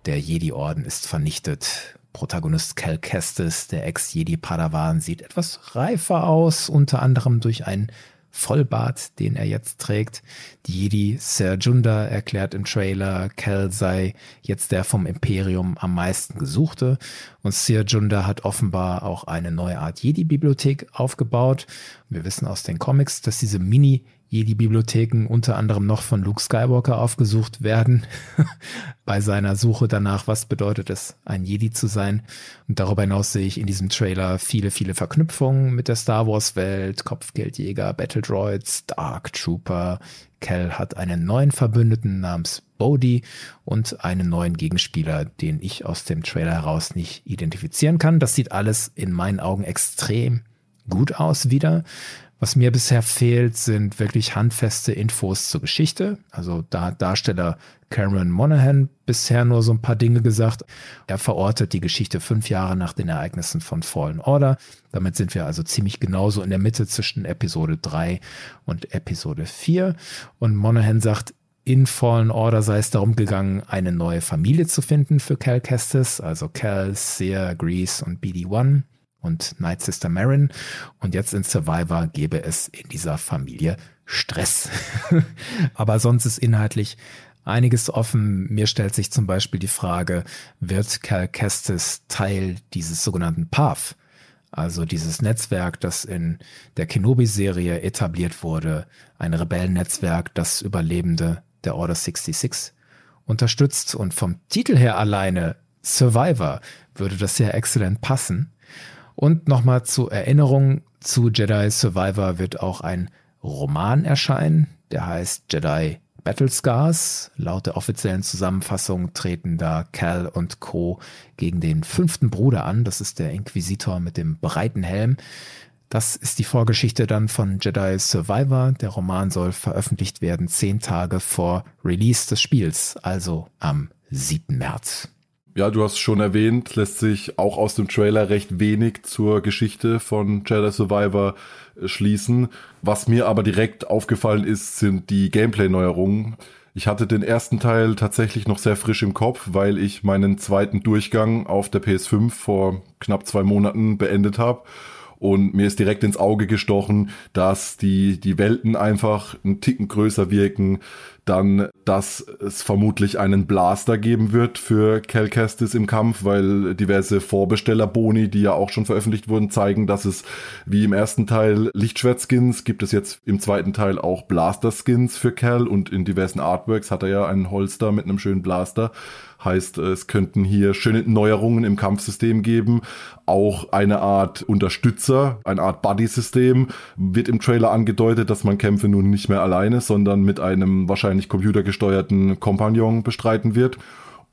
Der Jedi-Orden ist vernichtet. Protagonist Cal Kestis, der Ex-Jedi-Padawan, sieht etwas reifer aus, unter anderem durch ein Vollbart, den er jetzt trägt. Die Jedi Ser Junda erklärt im Trailer, Cal sei jetzt der vom Imperium am meisten gesuchte. Und Ser Junda hat offenbar auch eine neue Art Jedi-Bibliothek aufgebaut. Wir wissen aus den Comics, dass diese Mini Jedi-Bibliotheken unter anderem noch von Luke Skywalker aufgesucht werden, [LAUGHS] bei seiner Suche danach, was bedeutet es, ein Jedi zu sein. Und darüber hinaus sehe ich in diesem Trailer viele, viele Verknüpfungen mit der Star Wars-Welt, Kopfgeldjäger, Battle Droids, Dark Trooper. Cal hat einen neuen Verbündeten namens Bodhi und einen neuen Gegenspieler, den ich aus dem Trailer heraus nicht identifizieren kann. Das sieht alles in meinen Augen extrem gut aus wieder. Was mir bisher fehlt, sind wirklich handfeste Infos zur Geschichte. Also da hat Darsteller Cameron Monaghan bisher nur so ein paar Dinge gesagt. Er verortet die Geschichte fünf Jahre nach den Ereignissen von Fallen Order. Damit sind wir also ziemlich genauso in der Mitte zwischen Episode 3 und Episode 4. Und Monaghan sagt, in Fallen Order sei es darum gegangen, eine neue Familie zu finden für Cal Kestis, also Cal, Seer, Grease und BD-1 und Night Sister Marin. Und jetzt in Survivor gäbe es in dieser Familie Stress. [LAUGHS] Aber sonst ist inhaltlich einiges offen. Mir stellt sich zum Beispiel die Frage, wird Cal Kestis Teil dieses sogenannten Path? Also dieses Netzwerk, das in der Kenobi-Serie etabliert wurde, ein Rebellennetzwerk, das Überlebende der Order 66 unterstützt und vom Titel her alleine Survivor würde das sehr exzellent passen. Und nochmal zur Erinnerung, zu Jedi Survivor wird auch ein Roman erscheinen, der heißt Jedi Battle Scars. Laut der offiziellen Zusammenfassung treten da Cal und Co. gegen den fünften Bruder an. Das ist der Inquisitor mit dem breiten Helm. Das ist die Vorgeschichte dann von Jedi Survivor. Der Roman soll veröffentlicht werden zehn Tage vor Release des Spiels, also am 7. März. Ja, du hast schon erwähnt, lässt sich auch aus dem Trailer recht wenig zur Geschichte von Jedi Survivor äh, schließen. Was mir aber direkt aufgefallen ist, sind die Gameplay-Neuerungen. Ich hatte den ersten Teil tatsächlich noch sehr frisch im Kopf, weil ich meinen zweiten Durchgang auf der PS5 vor knapp zwei Monaten beendet habe und mir ist direkt ins Auge gestochen, dass die, die Welten einfach einen Ticken größer wirken, dann, dass es vermutlich einen Blaster geben wird für Cal Kestis im Kampf, weil diverse Vorbestellerboni, die ja auch schon veröffentlicht wurden, zeigen, dass es wie im ersten Teil Lichtschwertskins gibt es jetzt im zweiten Teil auch Blaster-Skins für Cal und in diversen Artworks hat er ja einen Holster mit einem schönen Blaster. Heißt, es könnten hier schöne Neuerungen im Kampfsystem geben. Auch eine Art Unterstützer, eine Art Buddy-System wird im Trailer angedeutet, dass man Kämpfe nun nicht mehr alleine, sondern mit einem wahrscheinlich computergesteuerten Kompagnon bestreiten wird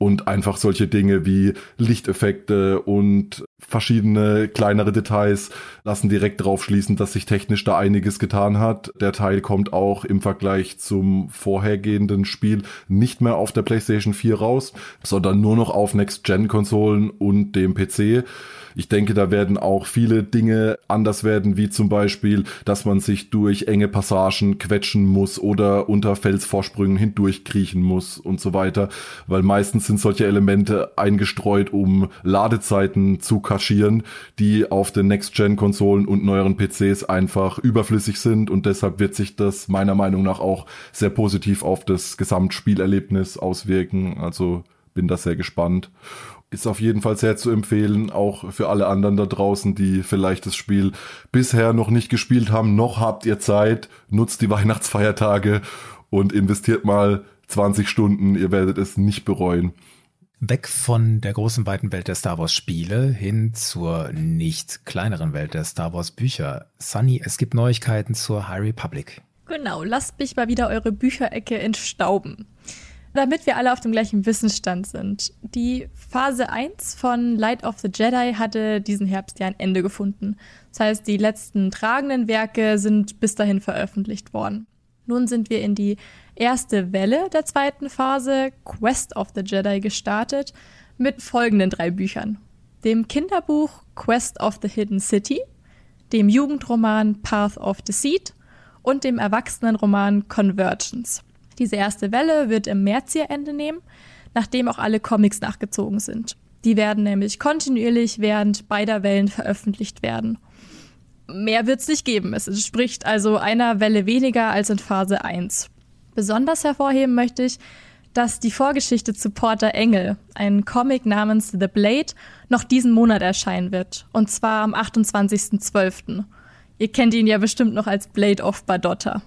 und einfach solche Dinge wie Lichteffekte und verschiedene kleinere Details lassen direkt drauf schließen, dass sich technisch da einiges getan hat. Der Teil kommt auch im Vergleich zum vorhergehenden Spiel nicht mehr auf der PlayStation 4 raus, sondern nur noch auf Next-Gen-Konsolen und dem PC. Ich denke, da werden auch viele Dinge anders werden, wie zum Beispiel, dass man sich durch enge Passagen quetschen muss oder unter Felsvorsprüngen hindurchkriechen muss und so weiter, weil meistens sind solche Elemente eingestreut, um Ladezeiten zu kaschieren, die auf den Next-Gen-Konsolen und neueren PCs einfach überflüssig sind. Und deshalb wird sich das meiner Meinung nach auch sehr positiv auf das Gesamtspielerlebnis auswirken. Also bin da sehr gespannt ist auf jeden Fall sehr zu empfehlen, auch für alle anderen da draußen, die vielleicht das Spiel bisher noch nicht gespielt haben. Noch habt ihr Zeit, nutzt die [LAUGHS] Weihnachtsfeiertage und investiert mal 20 Stunden. Ihr werdet es nicht bereuen. Weg von der großen weiten Welt der Star Wars Spiele hin zur nicht kleineren Welt der Star Wars Bücher. Sunny, es gibt Neuigkeiten zur High Republic. Genau, lasst mich mal wieder eure Bücherecke entstauben damit wir alle auf dem gleichen Wissensstand sind. Die Phase 1 von Light of the Jedi hatte diesen Herbst ja ein Ende gefunden. Das heißt, die letzten tragenden Werke sind bis dahin veröffentlicht worden. Nun sind wir in die erste Welle der zweiten Phase, Quest of the Jedi, gestartet mit folgenden drei Büchern. Dem Kinderbuch Quest of the Hidden City, dem Jugendroman Path of Deceit und dem Erwachsenenroman Convergence. Diese erste Welle wird im März ihr Ende nehmen, nachdem auch alle Comics nachgezogen sind. Die werden nämlich kontinuierlich während beider Wellen veröffentlicht werden. Mehr wird es nicht geben. Es entspricht also einer Welle weniger als in Phase 1. Besonders hervorheben möchte ich, dass die Vorgeschichte zu Porter Engel, ein Comic namens The Blade, noch diesen Monat erscheinen wird. Und zwar am 28.12. Ihr kennt ihn ja bestimmt noch als Blade of Badotta.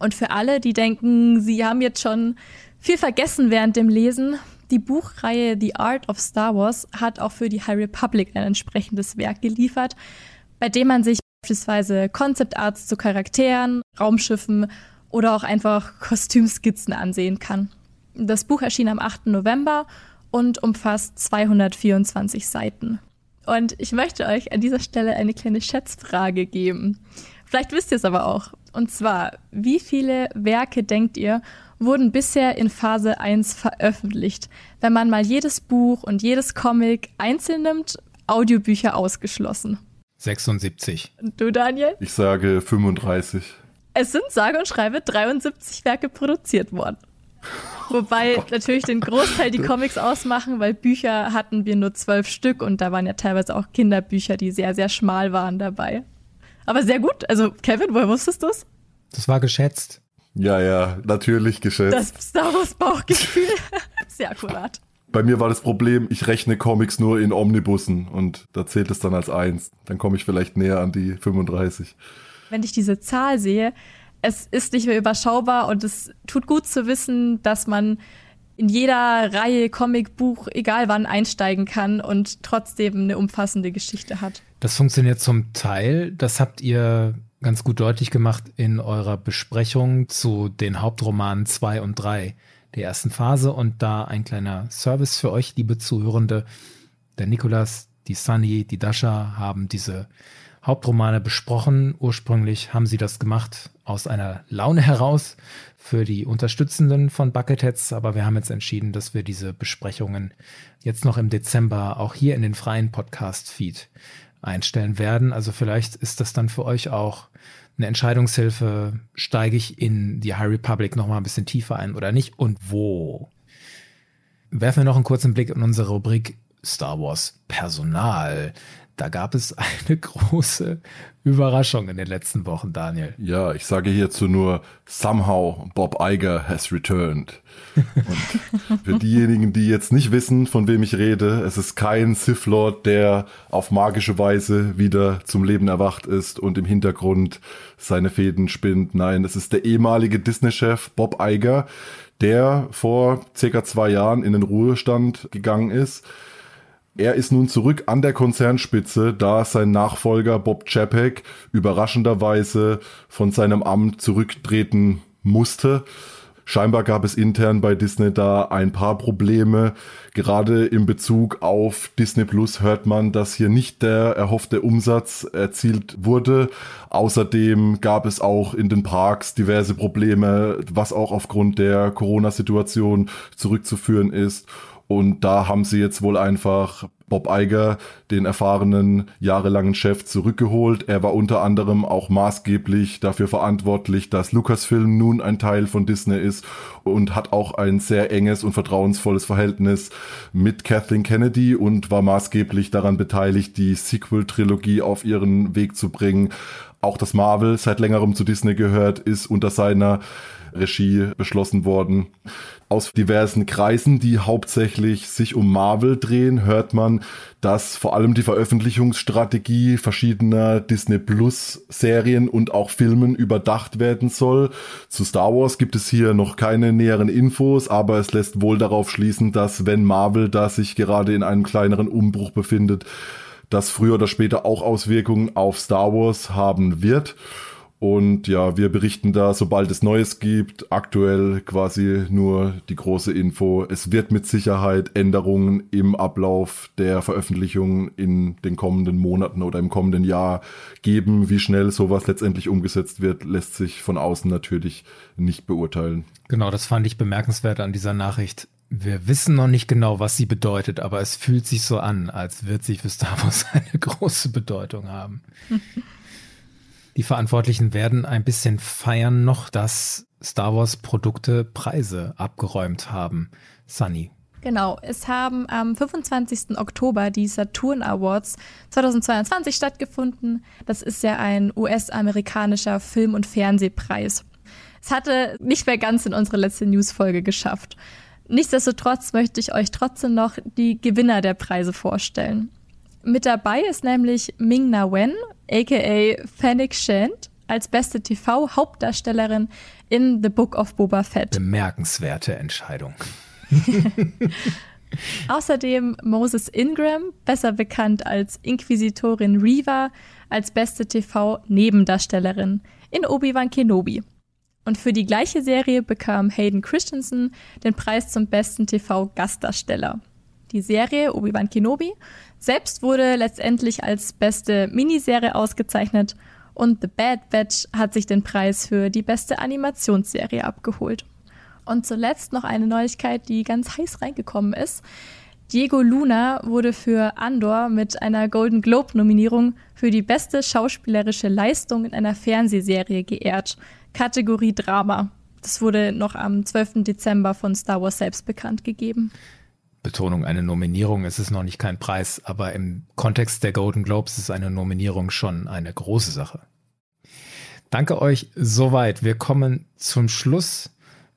Und für alle, die denken, sie haben jetzt schon viel vergessen während dem Lesen, die Buchreihe The Art of Star Wars hat auch für die High Republic ein entsprechendes Werk geliefert, bei dem man sich beispielsweise Concept Arts zu Charakteren, Raumschiffen oder auch einfach Kostümskizzen ansehen kann. Das Buch erschien am 8. November und umfasst 224 Seiten. Und ich möchte euch an dieser Stelle eine kleine Schätzfrage geben. Vielleicht wisst ihr es aber auch. Und zwar, wie viele Werke denkt ihr, wurden bisher in Phase 1 veröffentlicht? Wenn man mal jedes Buch und jedes Comic einzeln nimmt, Audiobücher ausgeschlossen. 76. Und du, Daniel? Ich sage 35. Es sind sage und schreibe 73 Werke produziert worden. [LAUGHS] Wobei oh natürlich den Großteil die Comics ausmachen, weil Bücher hatten wir nur zwölf Stück und da waren ja teilweise auch Kinderbücher, die sehr, sehr schmal waren dabei. Aber sehr gut. Also, Kevin, woher wusstest du es? Das war geschätzt. Ja, ja, natürlich geschätzt. Das Star Wars Bauchgefühl. [LAUGHS] sehr akkurat. Bei mir war das Problem, ich rechne Comics nur in Omnibussen und da zählt es dann als eins. Dann komme ich vielleicht näher an die 35. Wenn ich diese Zahl sehe, es ist nicht mehr überschaubar und es tut gut zu wissen, dass man in jeder Reihe, Comic, Buch, egal wann einsteigen kann und trotzdem eine umfassende Geschichte hat. Das funktioniert zum Teil. Das habt ihr ganz gut deutlich gemacht in eurer Besprechung zu den Hauptromanen 2 und 3 der ersten Phase. Und da ein kleiner Service für euch, liebe Zuhörende. Der Nikolas, die Sunny, die Dasha haben diese Hauptromane besprochen. Ursprünglich haben sie das gemacht aus einer Laune heraus für die Unterstützenden von Bucketheads, aber wir haben jetzt entschieden, dass wir diese Besprechungen jetzt noch im Dezember auch hier in den freien Podcast-Feed einstellen werden. Also vielleicht ist das dann für euch auch eine Entscheidungshilfe, steige ich in die High Republic noch mal ein bisschen tiefer ein oder nicht und wo? Werfen wir noch einen kurzen Blick in unsere Rubrik Star Wars Personal. Da gab es eine [LAUGHS] große Überraschung in den letzten Wochen, Daniel. Ja, ich sage hierzu nur, somehow Bob Iger has returned. Und für diejenigen, die jetzt nicht wissen, von wem ich rede, es ist kein Sith Lord, der auf magische Weise wieder zum Leben erwacht ist und im Hintergrund seine Fäden spinnt. Nein, es ist der ehemalige Disney-Chef Bob Iger, der vor circa zwei Jahren in den Ruhestand gegangen ist er ist nun zurück an der Konzernspitze, da sein Nachfolger Bob Chapek überraschenderweise von seinem Amt zurücktreten musste. Scheinbar gab es intern bei Disney da ein paar Probleme. Gerade in Bezug auf Disney Plus hört man, dass hier nicht der erhoffte Umsatz erzielt wurde. Außerdem gab es auch in den Parks diverse Probleme, was auch aufgrund der Corona-Situation zurückzuführen ist. Und da haben sie jetzt wohl einfach Bob Iger, den erfahrenen jahrelangen Chef, zurückgeholt. Er war unter anderem auch maßgeblich dafür verantwortlich, dass Lucasfilm nun ein Teil von Disney ist und hat auch ein sehr enges und vertrauensvolles Verhältnis mit Kathleen Kennedy und war maßgeblich daran beteiligt, die Sequel-Trilogie auf ihren Weg zu bringen. Auch das Marvel seit längerem zu Disney gehört, ist unter seiner Regie beschlossen worden. Aus diversen Kreisen, die hauptsächlich sich um Marvel drehen, hört man, dass vor allem die Veröffentlichungsstrategie verschiedener Disney Plus Serien und auch Filmen überdacht werden soll. Zu Star Wars gibt es hier noch keine näheren Infos, aber es lässt wohl darauf schließen, dass wenn Marvel da sich gerade in einem kleineren Umbruch befindet, das früher oder später auch Auswirkungen auf Star Wars haben wird. Und ja, wir berichten da, sobald es Neues gibt. Aktuell quasi nur die große Info. Es wird mit Sicherheit Änderungen im Ablauf der Veröffentlichung in den kommenden Monaten oder im kommenden Jahr geben. Wie schnell sowas letztendlich umgesetzt wird, lässt sich von außen natürlich nicht beurteilen. Genau, das fand ich bemerkenswert an dieser Nachricht. Wir wissen noch nicht genau, was sie bedeutet, aber es fühlt sich so an, als wird sie für Star Wars [LAUGHS] eine große Bedeutung haben. [LAUGHS] Die Verantwortlichen werden ein bisschen feiern noch, dass Star Wars Produkte Preise abgeräumt haben. Sunny. Genau, es haben am 25. Oktober die Saturn Awards 2022 stattgefunden. Das ist ja ein US-amerikanischer Film- und Fernsehpreis. Es hatte nicht mehr ganz in unsere letzte Newsfolge geschafft. Nichtsdestotrotz möchte ich euch trotzdem noch die Gewinner der Preise vorstellen. Mit dabei ist nämlich Ming Na Wen, aka Fennec Shand, als beste TV-Hauptdarstellerin in The Book of Boba Fett. Bemerkenswerte Entscheidung. [LAUGHS] Außerdem Moses Ingram, besser bekannt als Inquisitorin Reva, als beste TV-Nebendarstellerin in Obi-Wan Kenobi. Und für die gleiche Serie bekam Hayden Christensen den Preis zum besten TV-Gastdarsteller. Die Serie Obi-Wan Kenobi selbst wurde letztendlich als beste Miniserie ausgezeichnet und The Bad Batch hat sich den Preis für die beste Animationsserie abgeholt. Und zuletzt noch eine Neuigkeit, die ganz heiß reingekommen ist. Diego Luna wurde für Andor mit einer Golden Globe-Nominierung für die beste schauspielerische Leistung in einer Fernsehserie geehrt. Kategorie Drama. Das wurde noch am 12. Dezember von Star Wars selbst bekannt gegeben. Betonung, eine Nominierung, es ist noch nicht kein Preis, aber im Kontext der Golden Globes ist eine Nominierung schon eine große Sache. Danke euch soweit. Wir kommen zum Schluss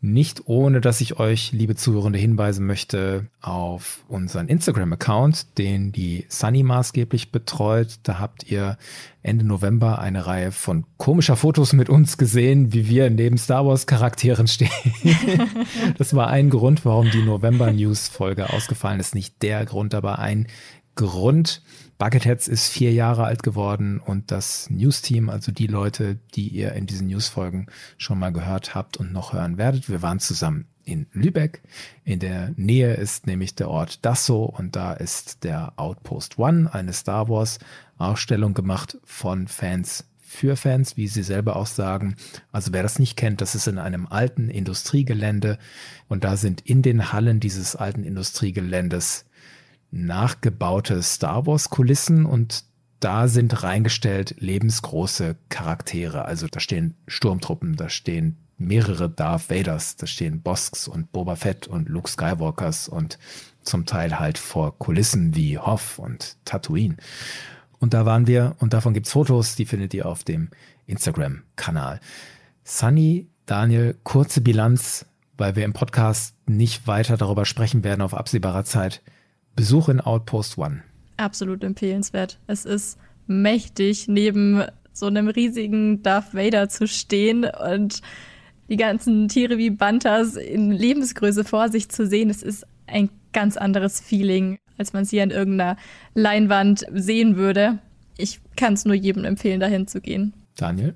nicht ohne, dass ich euch, liebe Zuhörende, hinweisen möchte auf unseren Instagram-Account, den die Sunny maßgeblich betreut. Da habt ihr Ende November eine Reihe von komischer Fotos mit uns gesehen, wie wir neben Star Wars Charakteren stehen. [LAUGHS] das war ein Grund, warum die November News Folge ausgefallen ist. Nicht der Grund, aber ein Grund. Bucketheads ist vier Jahre alt geworden und das News-Team, also die Leute, die ihr in diesen News-Folgen schon mal gehört habt und noch hören werdet, wir waren zusammen in Lübeck. In der Nähe ist nämlich der Ort Dasso und da ist der Outpost One, eine Star Wars Ausstellung gemacht von Fans für Fans, wie sie selber auch sagen. Also wer das nicht kennt, das ist in einem alten Industriegelände und da sind in den Hallen dieses alten Industriegeländes nachgebaute Star Wars Kulissen und da sind reingestellt lebensgroße Charaktere. Also da stehen Sturmtruppen, da stehen mehrere Darth Vaders, da stehen Bosks und Boba Fett und Luke Skywalkers und zum Teil halt vor Kulissen wie Hoff und Tatooine. Und da waren wir und davon gibt's Fotos, die findet ihr auf dem Instagram-Kanal. Sunny, Daniel, kurze Bilanz, weil wir im Podcast nicht weiter darüber sprechen werden auf absehbarer Zeit. Besuch in Outpost One. Absolut empfehlenswert. Es ist mächtig, neben so einem riesigen Darth Vader zu stehen und die ganzen Tiere wie Bantas in Lebensgröße vor sich zu sehen. Es ist ein ganz anderes Feeling, als man sie an irgendeiner Leinwand sehen würde. Ich kann es nur jedem empfehlen, dahin zu gehen. Daniel?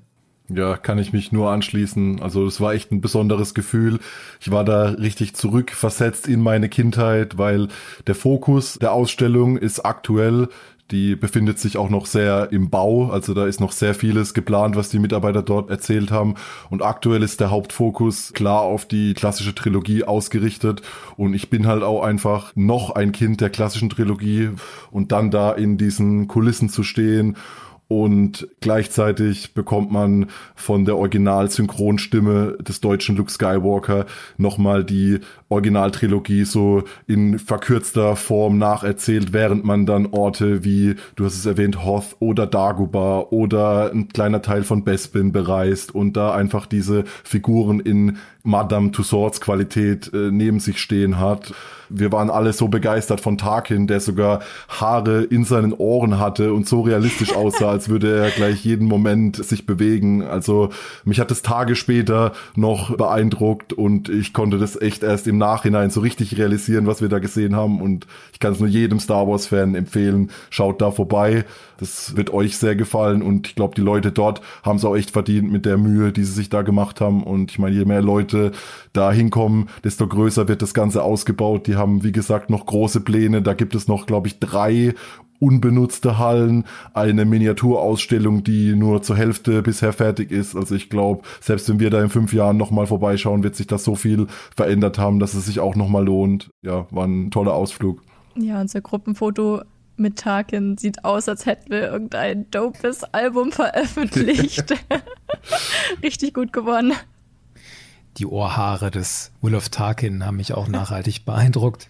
Ja, kann ich mich nur anschließen. Also es war echt ein besonderes Gefühl. Ich war da richtig zurückversetzt in meine Kindheit, weil der Fokus der Ausstellung ist aktuell. Die befindet sich auch noch sehr im Bau, also da ist noch sehr vieles geplant, was die Mitarbeiter dort erzählt haben. Und aktuell ist der Hauptfokus klar auf die klassische Trilogie ausgerichtet. Und ich bin halt auch einfach noch ein Kind der klassischen Trilogie und dann da in diesen Kulissen zu stehen und gleichzeitig bekommt man von der Original-Synchronstimme des deutschen Luke Skywalker nochmal die Originaltrilogie so in verkürzter Form nacherzählt, während man dann Orte wie, du hast es erwähnt, Hoth oder Dagobah oder ein kleiner Teil von Bespin bereist und da einfach diese Figuren in Madame Tussauds Qualität äh, neben sich stehen hat. Wir waren alle so begeistert von Tarkin, der sogar Haare in seinen Ohren hatte und so realistisch [LAUGHS] aussah, als würde er gleich jeden Moment sich bewegen. Also mich hat es Tage später noch beeindruckt und ich konnte das echt erst im Nachhinein so richtig realisieren, was wir da gesehen haben. Und ich kann es nur jedem Star Wars-Fan empfehlen. Schaut da vorbei. Das wird euch sehr gefallen und ich glaube, die Leute dort haben es auch echt verdient mit der Mühe, die sie sich da gemacht haben. Und ich meine, je mehr Leute da hinkommen, desto größer wird das Ganze ausgebaut. Die haben, wie gesagt, noch große Pläne. Da gibt es noch, glaube ich, drei unbenutzte Hallen, eine Miniaturausstellung, die nur zur Hälfte bisher fertig ist. Also ich glaube, selbst wenn wir da in fünf Jahren nochmal vorbeischauen, wird sich das so viel verändert haben, dass es sich auch nochmal lohnt. Ja, war ein toller Ausflug. Ja, unser Gruppenfoto mit Tarkin sieht aus, als hätten wir irgendein dopes Album veröffentlicht. [LAUGHS] [LAUGHS] Richtig gut gewonnen. Die Ohrhaare des Will of Tarkin haben mich auch nachhaltig beeindruckt.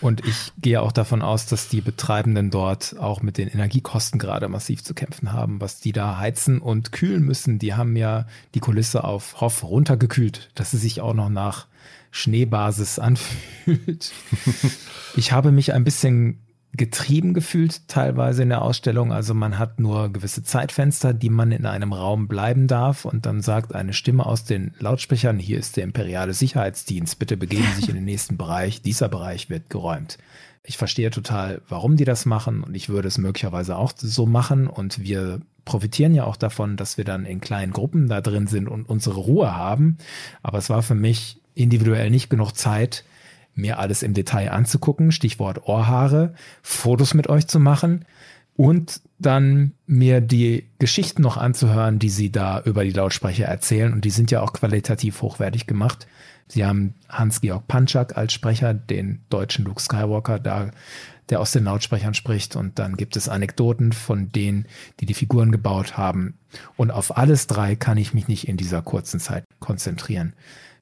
Und ich gehe auch davon aus, dass die Betreibenden dort auch mit den Energiekosten gerade massiv zu kämpfen haben, was die da heizen und kühlen müssen. Die haben ja die Kulisse auf Hoff runtergekühlt, dass sie sich auch noch nach Schneebasis [LAUGHS] anfühlt. ich habe mich ein bisschen getrieben gefühlt teilweise in der Ausstellung. Also man hat nur gewisse Zeitfenster, die man in einem Raum bleiben darf und dann sagt eine Stimme aus den Lautsprechern, hier ist der imperiale Sicherheitsdienst, bitte begeben Sie sich in den nächsten Bereich, dieser Bereich wird geräumt. Ich verstehe total, warum die das machen und ich würde es möglicherweise auch so machen und wir profitieren ja auch davon, dass wir dann in kleinen Gruppen da drin sind und unsere Ruhe haben. Aber es war für mich individuell nicht genug Zeit, mir alles im Detail anzugucken, Stichwort Ohrhaare, Fotos mit euch zu machen und dann mir die Geschichten noch anzuhören, die sie da über die Lautsprecher erzählen. Und die sind ja auch qualitativ hochwertig gemacht. Sie haben Hans-Georg Panczak als Sprecher, den deutschen Luke Skywalker, da, der aus den Lautsprechern spricht. Und dann gibt es Anekdoten von denen, die die Figuren gebaut haben. Und auf alles drei kann ich mich nicht in dieser kurzen Zeit konzentrieren.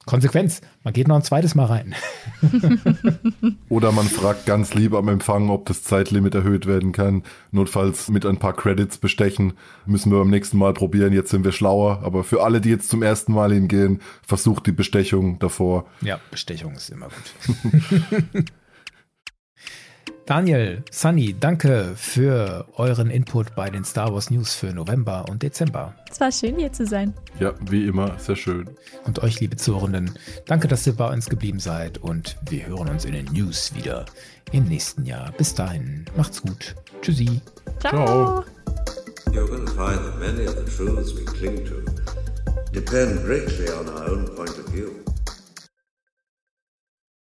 Konsequenz, man geht noch ein zweites Mal rein. [LAUGHS] Oder man fragt ganz lieb am Empfang, ob das Zeitlimit erhöht werden kann. Notfalls mit ein paar Credits bestechen. Müssen wir beim nächsten Mal probieren. Jetzt sind wir schlauer. Aber für alle, die jetzt zum ersten Mal hingehen, versucht die Bestechung davor. Ja, Bestechung ist immer gut. [LAUGHS] Daniel, Sunny, danke für euren Input bei den Star Wars News für November und Dezember. Es war schön, hier zu sein. Ja, wie immer, sehr schön. Und euch, liebe Zuhörenden, danke, dass ihr bei uns geblieben seid und wir hören uns in den News wieder im nächsten Jahr. Bis dahin, macht's gut. Tschüssi. Ciao. Ciao. You're going to find that many of the truths we cling to depend greatly on our own point of view.